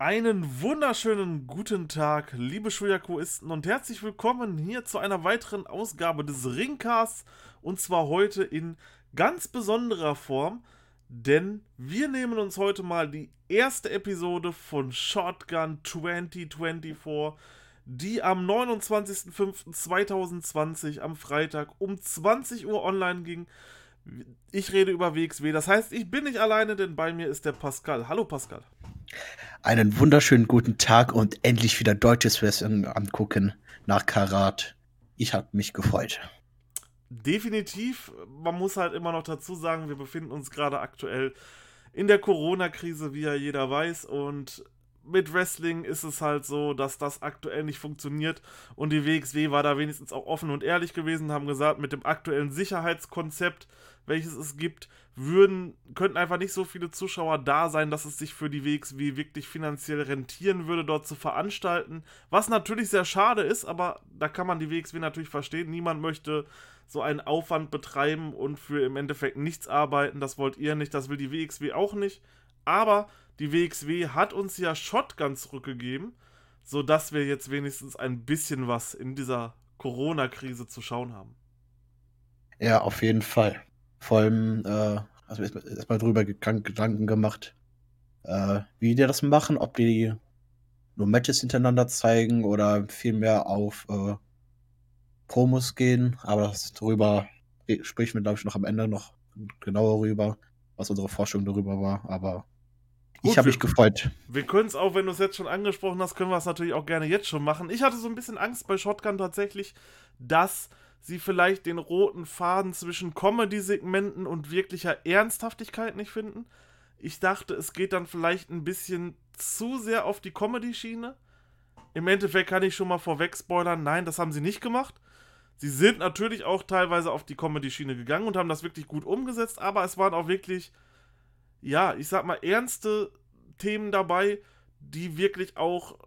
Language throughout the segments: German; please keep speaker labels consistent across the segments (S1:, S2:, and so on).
S1: Einen wunderschönen guten Tag, liebe Schuyakuisten, und herzlich willkommen hier zu einer weiteren Ausgabe des Ringcasts. Und zwar heute in ganz besonderer Form, denn wir nehmen uns heute mal die erste Episode von Shotgun 2024, die am 29.05.2020 am Freitag um 20 Uhr online ging. Ich rede über WXW, das heißt, ich bin nicht alleine, denn bei mir ist der Pascal. Hallo Pascal.
S2: Einen wunderschönen guten Tag und endlich wieder deutsches Wrestling angucken nach Karat. Ich habe mich gefreut.
S1: Definitiv, man muss halt immer noch dazu sagen, wir befinden uns gerade aktuell in der Corona-Krise, wie ja jeder weiß, und mit Wrestling ist es halt so, dass das aktuell nicht funktioniert und die WXW war da wenigstens auch offen und ehrlich gewesen, haben gesagt, mit dem aktuellen Sicherheitskonzept, welches es gibt, würden, könnten einfach nicht so viele Zuschauer da sein, dass es sich für die WXW wirklich finanziell rentieren würde, dort zu veranstalten. Was natürlich sehr schade ist, aber da kann man die WXW natürlich verstehen. Niemand möchte so einen Aufwand betreiben und für im Endeffekt nichts arbeiten. Das wollt ihr nicht, das will die WXW auch nicht. Aber die WXW hat uns ja Shotgun zurückgegeben, sodass wir jetzt wenigstens ein bisschen was in dieser Corona-Krise zu schauen haben.
S2: Ja, auf jeden Fall. Vor allem, äh, also erstmal erst drüber Gedanken gemacht, äh, wie die das machen, ob die nur Matches hintereinander zeigen oder vielmehr auf äh, Promos gehen. Aber das darüber sprechen wir, glaube ich, noch am Ende noch genauer rüber, was unsere Forschung darüber war. Aber Gut, ich habe mich gefreut.
S1: Wir können es auch, wenn du es jetzt schon angesprochen hast, können wir es natürlich auch gerne jetzt schon machen. Ich hatte so ein bisschen Angst bei Shotgun tatsächlich, dass sie vielleicht den roten Faden zwischen Comedy-Segmenten und wirklicher Ernsthaftigkeit nicht finden. Ich dachte, es geht dann vielleicht ein bisschen zu sehr auf die Comedy-Schiene. Im Endeffekt kann ich schon mal vorweg spoilern, nein, das haben sie nicht gemacht. Sie sind natürlich auch teilweise auf die Comedy-Schiene gegangen und haben das wirklich gut umgesetzt, aber es waren auch wirklich ja, ich sag mal, ernste Themen dabei, die wirklich auch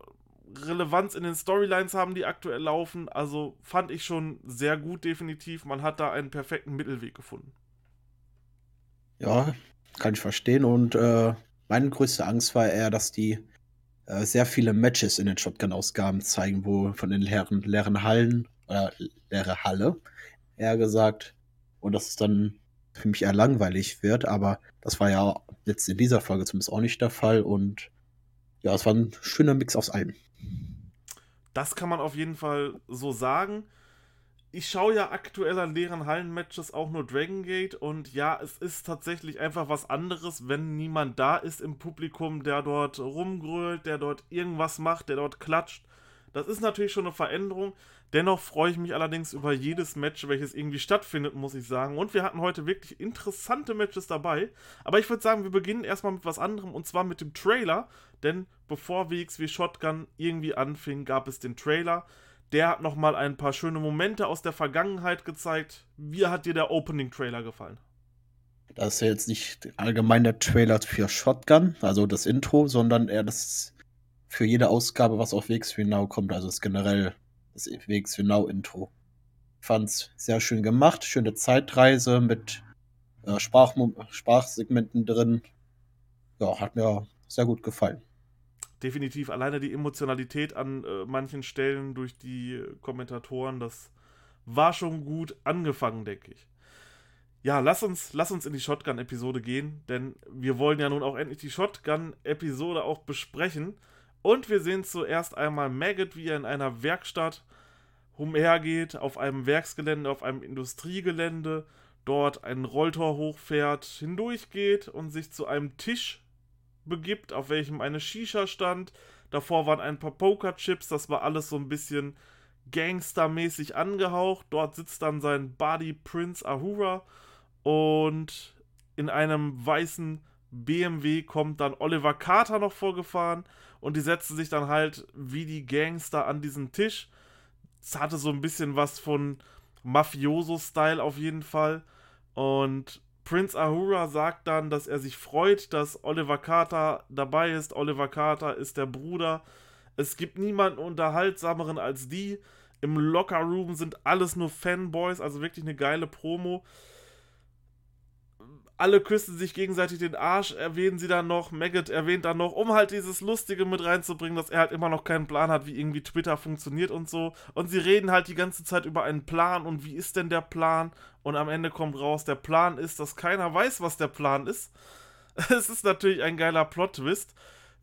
S1: Relevanz in den Storylines haben, die aktuell laufen. Also fand ich schon sehr gut, definitiv. Man hat da einen perfekten Mittelweg gefunden.
S2: Ja, kann ich verstehen. Und äh, meine größte Angst war eher, dass die äh, sehr viele Matches in den Shotgun-Ausgaben zeigen, wo von den leeren, leeren Hallen, oder äh, leere Halle, eher gesagt. Und dass es dann für mich eher langweilig wird, aber das war ja jetzt in dieser Folge zumindest auch nicht der Fall und ja, es war ein schöner Mix aus allem.
S1: Das kann man auf jeden Fall so sagen. Ich schaue ja aktuell an leeren Hallenmatches auch nur Dragon Gate und ja, es ist tatsächlich einfach was anderes, wenn niemand da ist im Publikum, der dort rumgrölt, der dort irgendwas macht, der dort klatscht. Das ist natürlich schon eine Veränderung. Dennoch freue ich mich allerdings über jedes Match, welches irgendwie stattfindet, muss ich sagen. Und wir hatten heute wirklich interessante Matches dabei. Aber ich würde sagen, wir beginnen erstmal mit was anderem und zwar mit dem Trailer. Denn bevor WXW Shotgun irgendwie anfing, gab es den Trailer. Der hat nochmal ein paar schöne Momente aus der Vergangenheit gezeigt. Wie hat dir der Opening-Trailer gefallen?
S2: Das ist ja jetzt nicht allgemein der Trailer für Shotgun, also das Intro, sondern eher das für jede Ausgabe, was auf WXW Now kommt. Also das generell das WX Now Intro. Fand's sehr schön gemacht, schöne Zeitreise mit äh, Sprach Sprachsegmenten drin. Ja, hat mir sehr gut gefallen.
S1: Definitiv, alleine die Emotionalität an äh, manchen Stellen durch die Kommentatoren, das war schon gut angefangen, denke ich. Ja, lass uns, lass uns in die Shotgun-Episode gehen, denn wir wollen ja nun auch endlich die Shotgun-Episode auch besprechen. Und wir sehen zuerst einmal Maggot, wie er in einer Werkstatt umhergeht, auf einem Werksgelände, auf einem Industriegelände, dort ein Rolltor hochfährt, hindurchgeht und sich zu einem Tisch begibt, auf welchem eine Shisha stand. Davor waren ein paar Pokerchips, das war alles so ein bisschen gangstermäßig angehaucht. Dort sitzt dann sein Buddy Prince Ahura und in einem weißen BMW kommt dann Oliver Carter noch vorgefahren und die setzen sich dann halt wie die Gangster an diesen Tisch. Es hatte so ein bisschen was von Mafioso-Style auf jeden Fall. Und Prince Ahura sagt dann, dass er sich freut, dass Oliver Carter dabei ist. Oliver Carter ist der Bruder. Es gibt niemanden unterhaltsameren als die. Im Locker-Room sind alles nur Fanboys, also wirklich eine geile Promo alle küssen sich gegenseitig den Arsch, erwähnen sie dann noch, Maggot erwähnt dann noch, um halt dieses Lustige mit reinzubringen, dass er halt immer noch keinen Plan hat, wie irgendwie Twitter funktioniert und so. Und sie reden halt die ganze Zeit über einen Plan und wie ist denn der Plan? Und am Ende kommt raus, der Plan ist, dass keiner weiß, was der Plan ist. Es ist natürlich ein geiler Plot-Twist.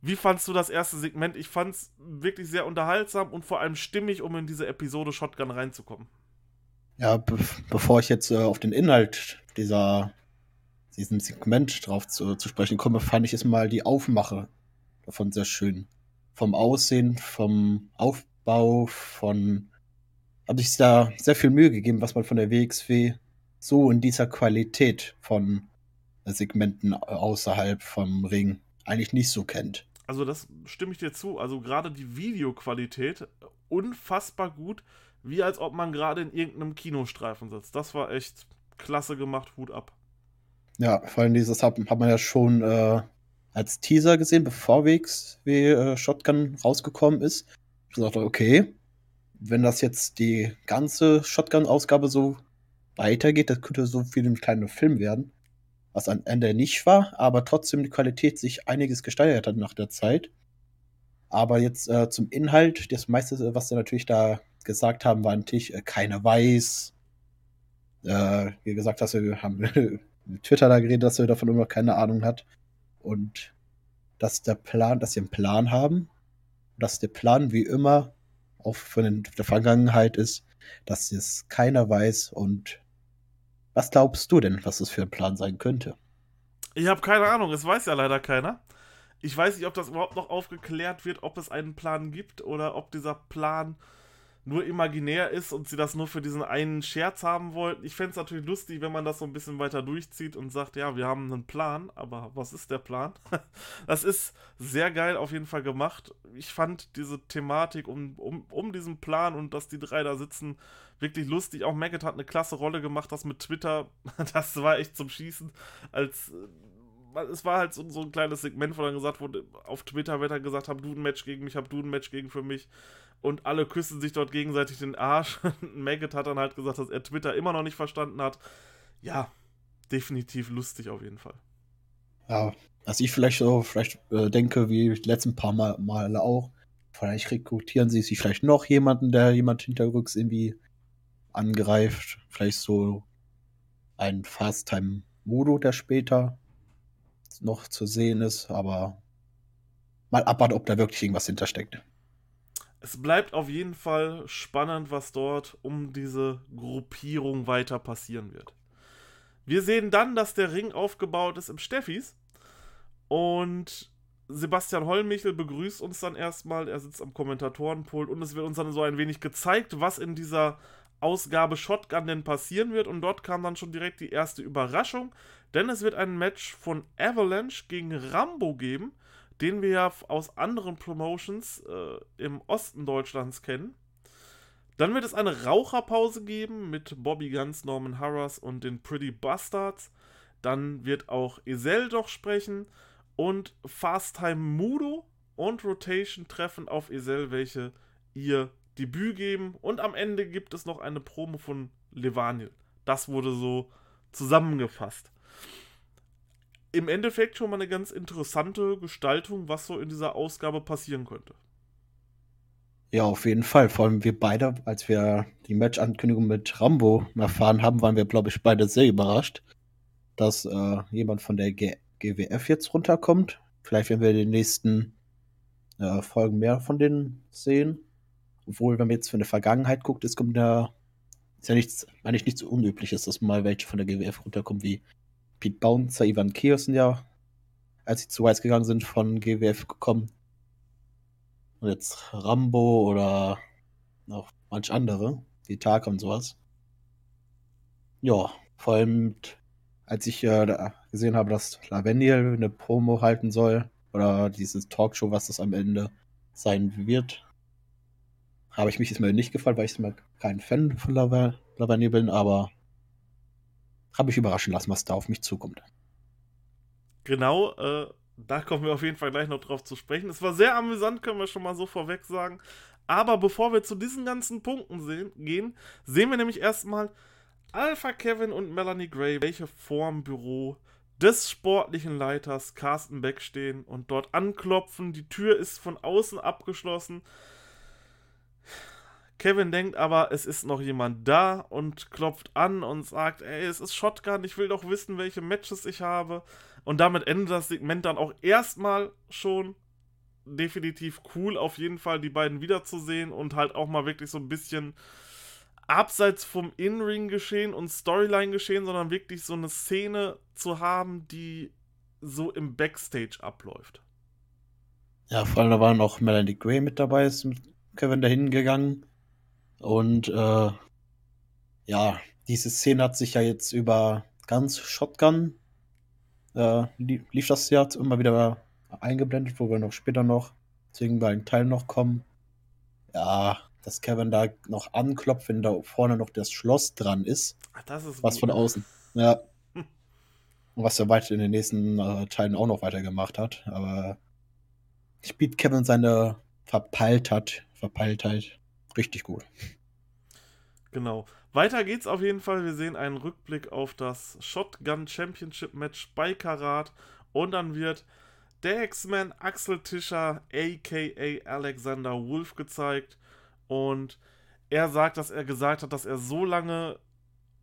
S1: Wie fandst du das erste Segment? Ich fand es wirklich sehr unterhaltsam und vor allem stimmig, um in diese Episode Shotgun reinzukommen.
S2: Ja, be bevor ich jetzt äh, auf den Inhalt dieser diesem Segment drauf zu, zu sprechen komme, fand ich es mal die Aufmache davon sehr schön. Vom Aussehen, vom Aufbau, von. Habe ich da sehr viel Mühe gegeben, was man von der WXW so in dieser Qualität von Segmenten außerhalb vom Ring eigentlich nicht so kennt.
S1: Also das stimme ich dir zu. Also gerade die Videoqualität unfassbar gut, wie als ob man gerade in irgendeinem Kinostreifen sitzt. Das war echt klasse gemacht, Hut ab.
S2: Ja, vor allem dieses hat, hat man ja schon äh, als Teaser gesehen, bevor WXW äh, Shotgun rausgekommen ist. Ich dachte, okay, wenn das jetzt die ganze Shotgun-Ausgabe so weitergeht, das könnte so viel ein kleiner Film werden. Was am Ende nicht war, aber trotzdem die Qualität sich einiges gesteigert hat nach der Zeit. Aber jetzt äh, zum Inhalt, das meiste, was sie natürlich da gesagt haben, war natürlich, äh, keiner weiß. Äh, wie gesagt hast, wir haben Twitter da geredet, dass er davon immer keine Ahnung hat. Und dass der Plan, dass sie einen Plan haben, dass der Plan wie immer auch von der Vergangenheit ist, dass es keiner weiß. Und was glaubst du denn, was das für ein Plan sein könnte?
S1: Ich habe keine Ahnung, es weiß ja leider keiner. Ich weiß nicht, ob das überhaupt noch aufgeklärt wird, ob es einen Plan gibt oder ob dieser Plan nur imaginär ist und sie das nur für diesen einen Scherz haben wollten. Ich fände es natürlich lustig, wenn man das so ein bisschen weiter durchzieht und sagt, ja, wir haben einen Plan, aber was ist der Plan? das ist sehr geil auf jeden Fall gemacht. Ich fand diese Thematik um, um, um diesen Plan und dass die drei da sitzen wirklich lustig. Auch Maggot hat eine klasse Rolle gemacht, das mit Twitter, das war echt zum Schießen, als es war halt so, so, ein kleines Segment, wo dann gesagt wurde, auf Twitter wird dann gesagt, hab du ein Match gegen mich, hab du ein Match gegen für mich und alle küssen sich dort gegenseitig den Arsch. Maggot hat dann halt gesagt, dass er Twitter immer noch nicht verstanden hat. Ja, definitiv lustig auf jeden Fall.
S2: Ja, was ich vielleicht so vielleicht äh, denke, wie die letzten paar Mal, Male auch, vielleicht rekrutieren sie sich vielleicht noch jemanden, der jemand hinterrücks irgendwie angreift. Vielleicht so ein Fast-Time-Modo, der später noch zu sehen ist, aber mal abwarten, ob da wirklich irgendwas hintersteckt
S1: es bleibt auf jeden Fall spannend, was dort um diese Gruppierung weiter passieren wird. Wir sehen dann, dass der Ring aufgebaut ist im Steffis und Sebastian Hollmichel begrüßt uns dann erstmal. Er sitzt am Kommentatorenpult und es wird uns dann so ein wenig gezeigt, was in dieser Ausgabe Shotgun denn passieren wird. Und dort kam dann schon direkt die erste Überraschung, denn es wird ein Match von Avalanche gegen Rambo geben den wir ja aus anderen Promotions äh, im Osten Deutschlands kennen. Dann wird es eine Raucherpause geben mit Bobby Guns, Norman Harras und den Pretty Bastards. Dann wird auch Isel doch sprechen und Fast Time Mudo und Rotation treffen auf Isel, welche ihr Debüt geben. Und am Ende gibt es noch eine Promo von Levanil. Das wurde so zusammengefasst im Endeffekt schon mal eine ganz interessante Gestaltung, was so in dieser Ausgabe passieren könnte.
S2: Ja, auf jeden Fall. Vor allem wir beide, als wir die Match-Ankündigung mit Rambo erfahren haben, waren wir, glaube ich, beide sehr überrascht, dass äh, jemand von der G GWF jetzt runterkommt. Vielleicht werden wir in den nächsten äh, Folgen mehr von denen sehen. Obwohl, wenn man jetzt von der Vergangenheit guckt, ist, kommt ja, ist ja nichts, eigentlich nichts Unübliches, dass mal welche von der GWF runterkommen, wie Pete Bouncer, Ivan Kios sind ja, als sie zu Weiß gegangen sind, von GWF gekommen. Und jetzt Rambo oder noch manch andere, wie Tag und sowas. Ja, vor allem, als ich äh, gesehen habe, dass Lavendel eine Promo halten soll, oder dieses Talkshow, was das am Ende sein wird, habe ich mich jetzt mal nicht gefallen, weil ich mal kein Fan von Lavendel bin, aber habe ich überraschen lassen, was da auf mich zukommt.
S1: Genau, äh, da kommen wir auf jeden Fall gleich noch drauf zu sprechen. Es war sehr amüsant, können wir schon mal so vorweg sagen. Aber bevor wir zu diesen ganzen Punkten sehen, gehen, sehen wir nämlich erstmal Alpha Kevin und Melanie Gray, welche vorm Büro des sportlichen Leiters Carsten Beck stehen und dort anklopfen. Die Tür ist von außen abgeschlossen. Kevin denkt aber, es ist noch jemand da und klopft an und sagt, ey, es ist Shotgun, ich will doch wissen, welche Matches ich habe. Und damit endet das Segment dann auch erstmal schon definitiv cool, auf jeden Fall die beiden wiederzusehen und halt auch mal wirklich so ein bisschen abseits vom In-Ring-Geschehen und Storyline-Geschehen, sondern wirklich so eine Szene zu haben, die so im Backstage abläuft.
S2: Ja, vor allem da war noch Melanie Gray mit dabei, ist Kevin dahin gegangen. Und äh, ja, diese Szene hat sich ja jetzt über ganz Shotgun äh, lief das ja immer wieder eingeblendet, wo wir noch später noch zu irgendeinem Teil noch kommen. Ja, dass Kevin da noch anklopft, wenn da vorne noch das Schloss dran ist.
S1: Ach, das ist
S2: was von außen. Ja. Hm. Und was er weiter in den nächsten äh, Teilen auch noch weitergemacht hat. Aber spielt Kevin seine Verpeiltheit, Verpeiltheit richtig gut.
S1: Genau. Weiter geht's auf jeden Fall. Wir sehen einen Rückblick auf das Shotgun Championship Match bei Karat. Und dann wird der X-Men Axel Tischer, aka Alexander Wolf, gezeigt. Und er sagt, dass er gesagt hat, dass er so lange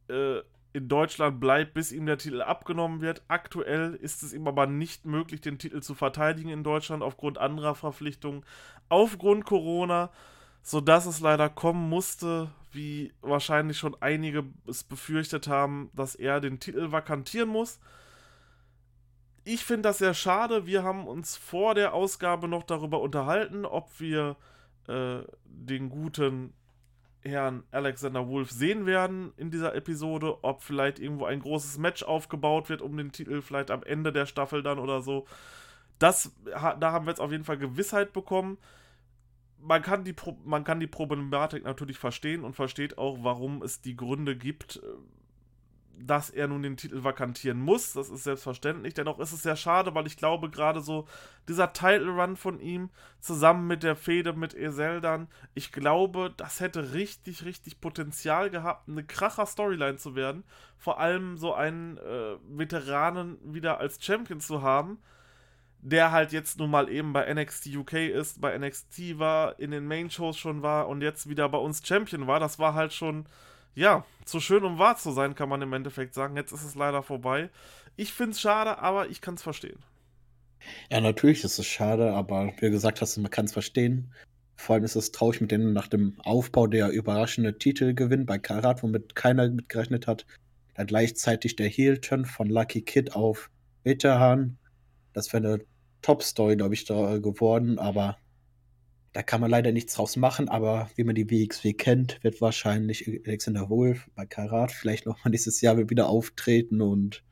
S1: äh, in Deutschland bleibt, bis ihm der Titel abgenommen wird. Aktuell ist es ihm aber nicht möglich, den Titel zu verteidigen in Deutschland aufgrund anderer Verpflichtungen, aufgrund Corona, sodass es leider kommen musste, wie wahrscheinlich schon einige es befürchtet haben, dass er den Titel vakantieren muss. Ich finde das sehr schade. Wir haben uns vor der Ausgabe noch darüber unterhalten, ob wir äh, den guten Herrn Alexander Wolf sehen werden in dieser Episode, ob vielleicht irgendwo ein großes Match aufgebaut wird um den Titel, vielleicht am Ende der Staffel dann oder so. Das, da haben wir jetzt auf jeden Fall Gewissheit bekommen. Man kann, die, man kann die Problematik natürlich verstehen und versteht auch, warum es die Gründe gibt, äh, dass er nun den Titel vakantieren muss. Das ist selbstverständlich. Dennoch ist es sehr schade, weil ich glaube, gerade so dieser Title Run von ihm zusammen mit der Fehde mit Eseldan, ich glaube, das hätte richtig, richtig Potenzial gehabt, eine kracher Storyline zu werden. Vor allem so einen äh, Veteranen wieder als Champion zu haben, der halt jetzt nun mal eben bei NXT UK ist, bei NXT war, in den Main Shows schon war und jetzt wieder bei uns Champion war. Das war halt schon ja, zu schön, um wahr zu sein, kann man im Endeffekt sagen. Jetzt ist es leider vorbei. Ich finde es schade, aber ich kann es verstehen.
S2: Ja, natürlich ist es schade, aber wie gesagt hast, man kann es verstehen. Vor allem ist es traurig mit denen nach dem Aufbau der überraschende Titelgewinn bei Karat, womit keiner mitgerechnet hat. Dann gleichzeitig der Heel-Turn von Lucky Kid auf Veteran. Das wäre eine Top-Story, glaube ich, da geworden, aber da kann man leider nichts draus machen, aber wie man die WXW kennt, wird wahrscheinlich Alexander Wolf bei Karat vielleicht nochmal dieses Jahr wieder auftreten und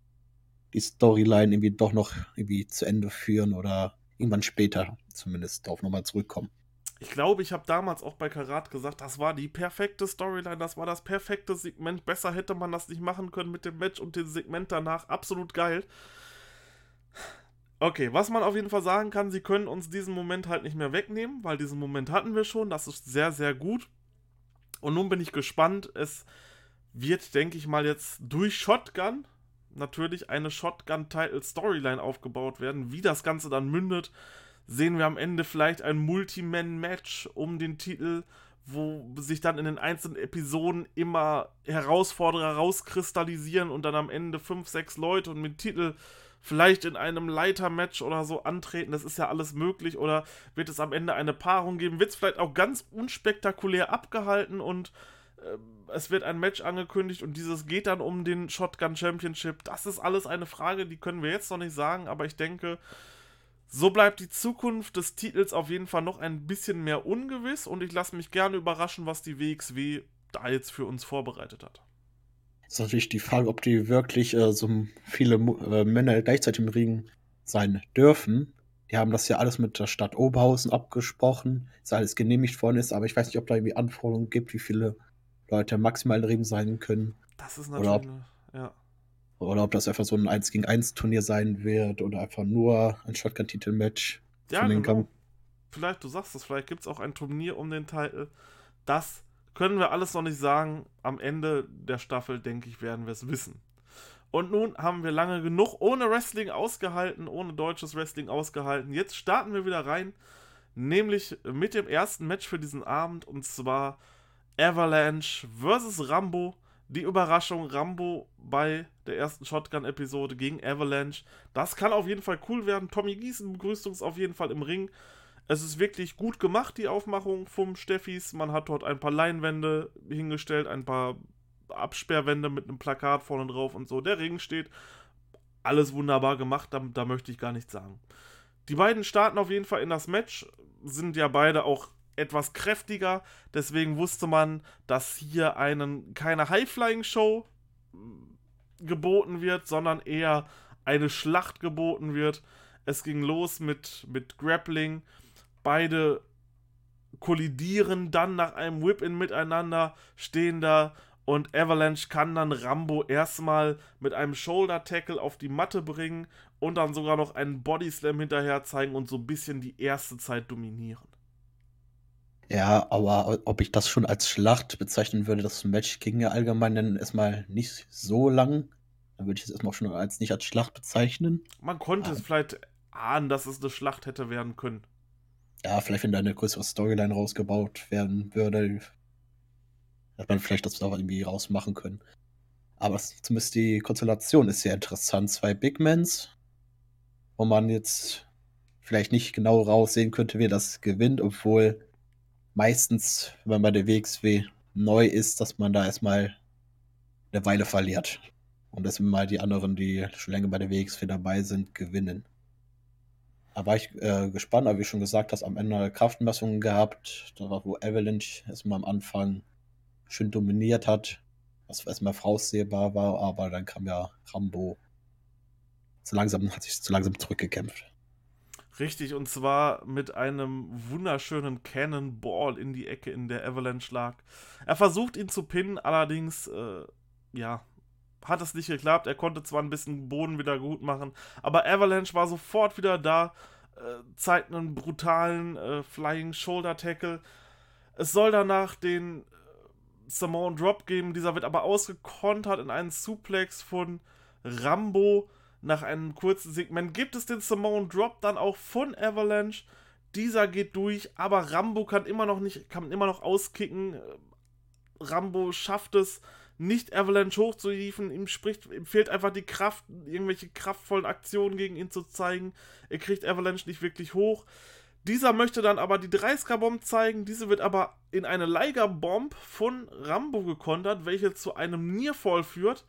S2: die Storyline irgendwie doch noch irgendwie zu Ende führen oder irgendwann später zumindest darauf nochmal zurückkommen.
S1: Ich glaube, ich habe damals auch bei Karat gesagt, das war die perfekte Storyline, das war das perfekte Segment. Besser hätte man das nicht machen können mit dem Match und dem Segment danach. Absolut geil. Okay, was man auf jeden Fall sagen kann, sie können uns diesen Moment halt nicht mehr wegnehmen, weil diesen Moment hatten wir schon. Das ist sehr, sehr gut. Und nun bin ich gespannt. Es wird, denke ich mal, jetzt durch Shotgun natürlich eine Shotgun-Title-Storyline aufgebaut werden. Wie das Ganze dann mündet, sehen wir am Ende vielleicht ein Multi-Man-Match um den Titel, wo sich dann in den einzelnen Episoden immer Herausforderer rauskristallisieren und dann am Ende fünf, sechs Leute und mit Titel vielleicht in einem Leitermatch oder so antreten. Das ist ja alles möglich. Oder wird es am Ende eine Paarung geben? Wird es vielleicht auch ganz unspektakulär abgehalten und äh, es wird ein Match angekündigt und dieses geht dann um den Shotgun Championship. Das ist alles eine Frage, die können wir jetzt noch nicht sagen, aber ich denke, so bleibt die Zukunft des Titels auf jeden Fall noch ein bisschen mehr ungewiss und ich lasse mich gerne überraschen, was die WXW da jetzt für uns vorbereitet hat.
S2: Ist natürlich die Frage, ob die wirklich äh, so viele äh, Männer gleichzeitig im Ring sein dürfen. Die haben das ja alles mit der Stadt Oberhausen abgesprochen, dass alles genehmigt worden ist, aber ich weiß nicht, ob da irgendwie Anforderungen gibt, wie viele Leute maximal im Ring sein können.
S1: Das ist natürlich, oder ob, eine, ja.
S2: Oder ob das einfach so ein 1 gegen 1 Turnier sein wird oder einfach nur ein Shotgun-Titel-Match.
S1: Ja, genau. Vielleicht, du sagst es, vielleicht gibt es auch ein Turnier um den Titel. Das können wir alles noch nicht sagen. Am Ende der Staffel, denke ich, werden wir es wissen. Und nun haben wir lange genug ohne Wrestling ausgehalten, ohne deutsches Wrestling ausgehalten. Jetzt starten wir wieder rein, nämlich mit dem ersten Match für diesen Abend und zwar Avalanche vs. Rambo. Die Überraschung Rambo bei der ersten Shotgun-Episode gegen Avalanche. Das kann auf jeden Fall cool werden. Tommy Gießen begrüßt uns auf jeden Fall im Ring. Es ist wirklich gut gemacht, die Aufmachung vom Steffis. Man hat dort ein paar Leinwände hingestellt, ein paar Absperrwände mit einem Plakat vorne drauf und so. Der Ring steht. Alles wunderbar gemacht, da, da möchte ich gar nichts sagen. Die beiden starten auf jeden Fall in das Match, sind ja beide auch etwas kräftiger, deswegen wusste man, dass hier einen, keine High-Flying-Show geboten wird, sondern eher eine Schlacht geboten wird. Es ging los mit, mit Grappling. Beide kollidieren dann nach einem Whip-In miteinander, stehen da und Avalanche kann dann Rambo erstmal mit einem Shoulder-Tackle auf die Matte bringen und dann sogar noch einen Bodyslam hinterher zeigen und so ein bisschen die erste Zeit dominieren.
S2: Ja, aber ob ich das schon als Schlacht bezeichnen würde, das Match ging ja allgemein dann erstmal nicht so lang. Dann würde ich es erstmal schon als nicht als Schlacht bezeichnen.
S1: Man konnte es vielleicht ahnen, dass es eine Schlacht hätte werden können.
S2: Ja, vielleicht wenn da eine größere Storyline rausgebaut werden würde, Hätte man vielleicht das noch irgendwie rausmachen können. Aber zumindest die Konstellation ist sehr interessant. Zwei Big Mans, wo man jetzt vielleicht nicht genau raussehen könnte, wer das gewinnt, obwohl meistens, wenn man bei der WXW neu ist, dass man da erstmal eine Weile verliert. Und dass mal die anderen, die schon länger bei der WXW dabei sind, gewinnen. Da war ich äh, gespannt, aber wie schon gesagt hast, am Ende Kraftmessungen gehabt, da war wo Avalanche erstmal am Anfang schön dominiert hat, was erstmal voraussehbar war, aber dann kam ja Rambo. So langsam hat sich zu langsam zurückgekämpft.
S1: Richtig, und zwar mit einem wunderschönen Cannonball in die Ecke, in der Avalanche lag. Er versucht ihn zu pinnen, allerdings, äh, ja, hat es nicht geklappt. Er konnte zwar ein bisschen Boden wieder gut machen, aber Avalanche war sofort wieder da, äh, zeigt einen brutalen äh, Flying Shoulder Tackle. Es soll danach den Samoan Drop geben. Dieser wird aber ausgekontert in einen Suplex von Rambo. Nach einem kurzen Segment gibt es den Samoan Drop dann auch von Avalanche. Dieser geht durch, aber Rambo kann immer noch nicht, kann immer noch auskicken. Rambo schafft es, nicht Avalanche hochzuhieven. Ihm, spricht, ihm fehlt einfach die Kraft, irgendwelche kraftvollen Aktionen gegen ihn zu zeigen. Er kriegt Avalanche nicht wirklich hoch. Dieser möchte dann aber die 30er-Bomb zeigen. Diese wird aber in eine Liger-Bomb von Rambo gekontert, welche zu einem Nearfall führt.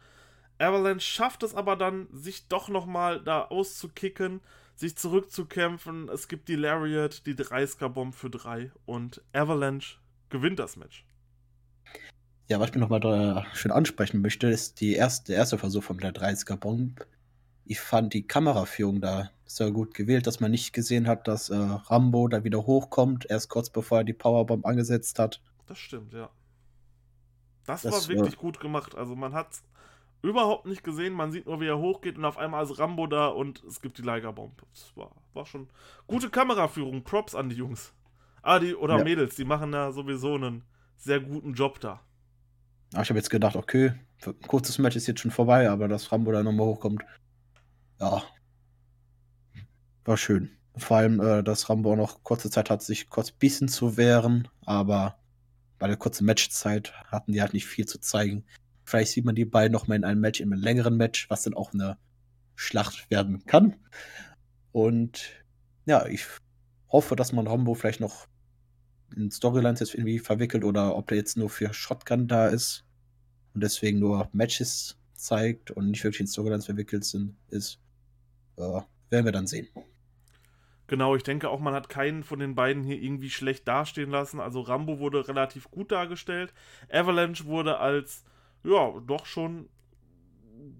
S1: Avalanche schafft es aber dann, sich doch nochmal da auszukicken, sich zurückzukämpfen. Es gibt die Lariat, die 30er-Bomb für 3 und Avalanche gewinnt das Match.
S2: Ja, was ich mir nochmal schön ansprechen möchte, ist die erste, der erste Versuch von der 30er-Bomb ich fand die Kameraführung da sehr gut gewählt, dass man nicht gesehen hat, dass äh, Rambo da wieder hochkommt, erst kurz bevor er die Powerbomb angesetzt hat.
S1: Das stimmt, ja. Das, das war wirklich äh, gut gemacht. Also man hat überhaupt nicht gesehen, man sieht nur, wie er hochgeht und auf einmal ist Rambo da und es gibt die Liger-Bomb. Das war, war schon gute Kameraführung. Props an die Jungs. Ah, die, oder ja. Mädels, die machen da sowieso einen sehr guten Job da.
S2: Ah, ich habe jetzt gedacht, okay, ein kurzes Match ist jetzt schon vorbei, aber dass Rambo da nochmal hochkommt, ja. War schön. Vor allem, äh, dass Rambo auch noch kurze Zeit hat, sich kurz bissen zu wehren, aber bei der kurzen Matchzeit hatten die halt nicht viel zu zeigen. Vielleicht sieht man die beiden noch mal in einem Match, in einem längeren Match, was dann auch eine Schlacht werden kann. Und ja, ich hoffe, dass man Rambo vielleicht noch in Storylines jetzt irgendwie verwickelt oder ob der jetzt nur für Shotgun da ist und deswegen nur Matches zeigt und nicht wirklich in Storylines verwickelt sind, ist äh, werden wir dann sehen.
S1: Genau, ich denke auch, man hat keinen von den beiden hier irgendwie schlecht dastehen lassen. Also Rambo wurde relativ gut dargestellt. Avalanche wurde als, ja, doch schon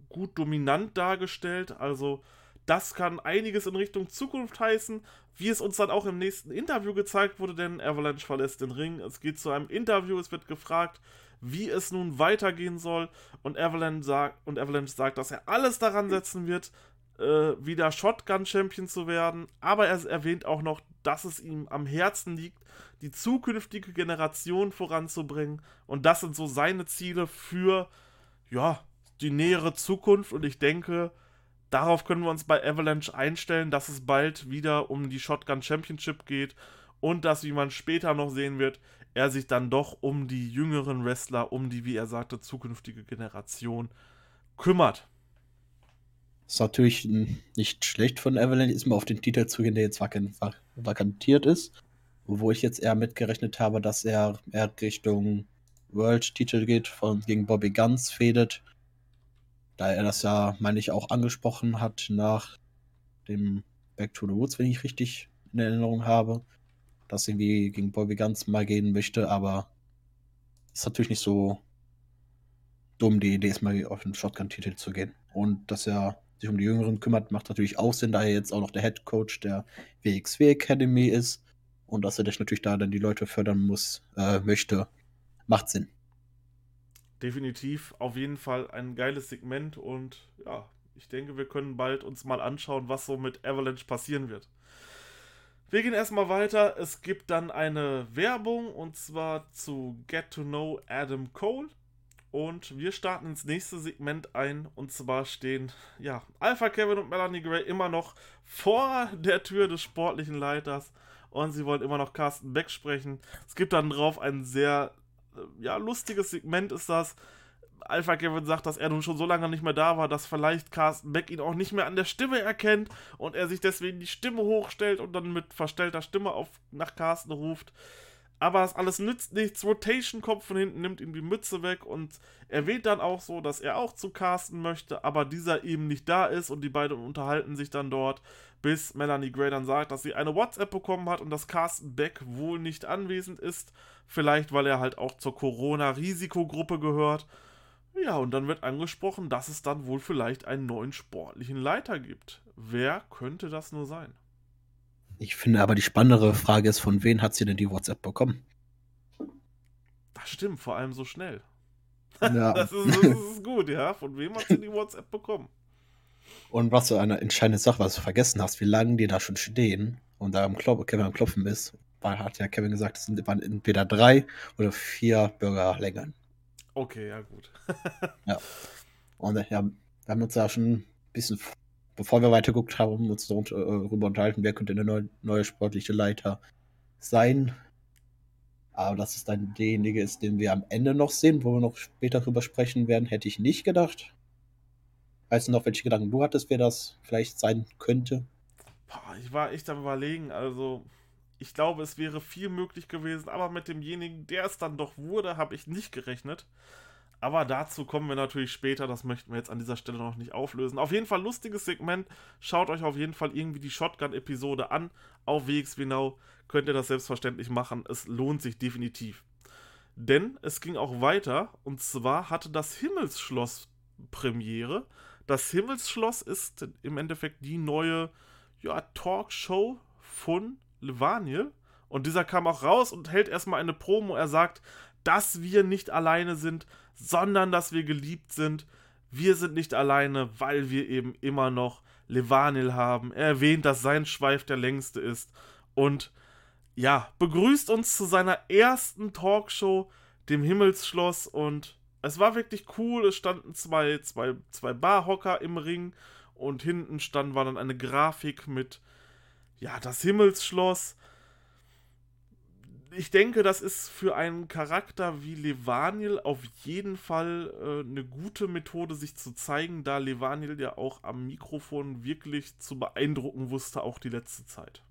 S1: gut dominant dargestellt. Also das kann einiges in Richtung Zukunft heißen, wie es uns dann auch im nächsten Interview gezeigt wurde, denn Avalanche verlässt den Ring. Es geht zu einem Interview, es wird gefragt, wie es nun weitergehen soll und Avalanche sagt, und Avalanche sagt dass er alles daran setzen wird, äh, wieder Shotgun-Champion zu werden. Aber er erwähnt auch noch, dass es ihm am Herzen liegt, die zukünftige Generation voranzubringen. Und das sind so seine Ziele für, ja, die nähere Zukunft und ich denke, darauf können wir uns bei Avalanche einstellen, dass es bald wieder um die Shotgun Championship geht und dass, wie man später noch sehen wird, er sich dann doch um die jüngeren Wrestler, um die, wie er sagte, zukünftige Generation kümmert.
S2: Ist natürlich nicht schlecht von Avalanche, ist mal auf den Titel zu gehen, der jetzt vakantiert ist. Wo ich jetzt eher mitgerechnet habe, dass er eher Richtung World-Titel geht, von, gegen Bobby Guns fädet. Da er das ja, meine ich, auch angesprochen hat nach dem Back to the Woods, wenn ich richtig in Erinnerung habe dass irgendwie gegen Bobby Guns mal gehen möchte, aber ist natürlich nicht so dumm, die Idee ist mal auf den Shotgun-Titel zu gehen. Und dass er sich um die Jüngeren kümmert, macht natürlich auch Sinn, da er jetzt auch noch der Head Coach der WXW Academy ist und dass er natürlich da dann die Leute fördern muss, äh, möchte, macht Sinn.
S1: Definitiv, auf jeden Fall ein geiles Segment und ja, ich denke, wir können bald uns mal anschauen, was so mit Avalanche passieren wird. Wir gehen erstmal weiter. Es gibt dann eine Werbung und zwar zu Get to Know Adam Cole. Und wir starten ins nächste Segment ein. Und zwar stehen ja, Alpha Kevin und Melanie Gray immer noch vor der Tür des sportlichen Leiters. Und sie wollen immer noch Carsten Beck sprechen. Es gibt dann drauf ein sehr ja, lustiges Segment, ist das. Alpha Kevin sagt, dass er nun schon so lange nicht mehr da war, dass vielleicht Carsten Beck ihn auch nicht mehr an der Stimme erkennt und er sich deswegen die Stimme hochstellt und dann mit verstellter Stimme auf, nach Carsten ruft. Aber das alles nützt nichts. Rotation kommt von hinten, nimmt ihm die Mütze weg und erwähnt dann auch so, dass er auch zu Carsten möchte, aber dieser eben nicht da ist und die beiden unterhalten sich dann dort, bis Melanie Gray dann sagt, dass sie eine WhatsApp bekommen hat und dass Carsten Beck wohl nicht anwesend ist. Vielleicht, weil er halt auch zur Corona-Risikogruppe gehört ja, und dann wird angesprochen, dass es dann wohl vielleicht einen neuen sportlichen Leiter gibt. Wer könnte das nur sein?
S2: Ich finde aber die spannendere Frage ist, von wem hat sie denn die WhatsApp bekommen?
S1: Das stimmt, vor allem so schnell. Ja. das, ist, das ist gut, ja. Von wem hat sie die WhatsApp bekommen?
S2: Und was so eine entscheidende Sache, was du vergessen hast, wie lange die da schon stehen und da am Klop Kevin am Klopfen ist, weil hat ja Kevin gesagt, es sind entweder drei oder vier Bürgerlängen.
S1: Okay, ja, gut.
S2: ja. Und ja, wir haben uns da schon ein bisschen, bevor wir weitergeguckt haben, uns darüber unterhalten, wer könnte der neue, neue sportliche Leiter sein. Aber dass es dann derjenige ist, den wir am Ende noch sehen, wo wir noch später drüber sprechen werden, hätte ich nicht gedacht. Weißt du noch, welche Gedanken du hattest, wer das vielleicht sein könnte?
S1: Ich war echt am überlegen, also ich glaube, es wäre viel möglich gewesen, aber mit demjenigen, der es dann doch wurde, habe ich nicht gerechnet. Aber dazu kommen wir natürlich später, das möchten wir jetzt an dieser Stelle noch nicht auflösen. Auf jeden Fall lustiges Segment. Schaut euch auf jeden Fall irgendwie die Shotgun-Episode an. Auf WXW Now könnt ihr das selbstverständlich machen. Es lohnt sich definitiv. Denn es ging auch weiter und zwar hatte das Himmelsschloss Premiere. Das Himmelsschloss ist im Endeffekt die neue ja, Talkshow von Levaniel. Und dieser kam auch raus und hält erstmal eine Promo. Er sagt, dass wir nicht alleine sind, sondern dass wir geliebt sind. Wir sind nicht alleine, weil wir eben immer noch Levanil haben. Er erwähnt, dass sein Schweif der längste ist. Und ja, begrüßt uns zu seiner ersten Talkshow, dem Himmelsschloss. Und es war wirklich cool. Es standen zwei, zwei, zwei Barhocker im Ring. Und hinten stand war dann eine Grafik mit ja, das Himmelsschloss. Ich denke, das ist für einen Charakter wie Levaniel auf jeden Fall äh, eine gute Methode, sich zu zeigen, da Levaniel ja auch am Mikrofon wirklich zu beeindrucken wusste, auch die letzte Zeit.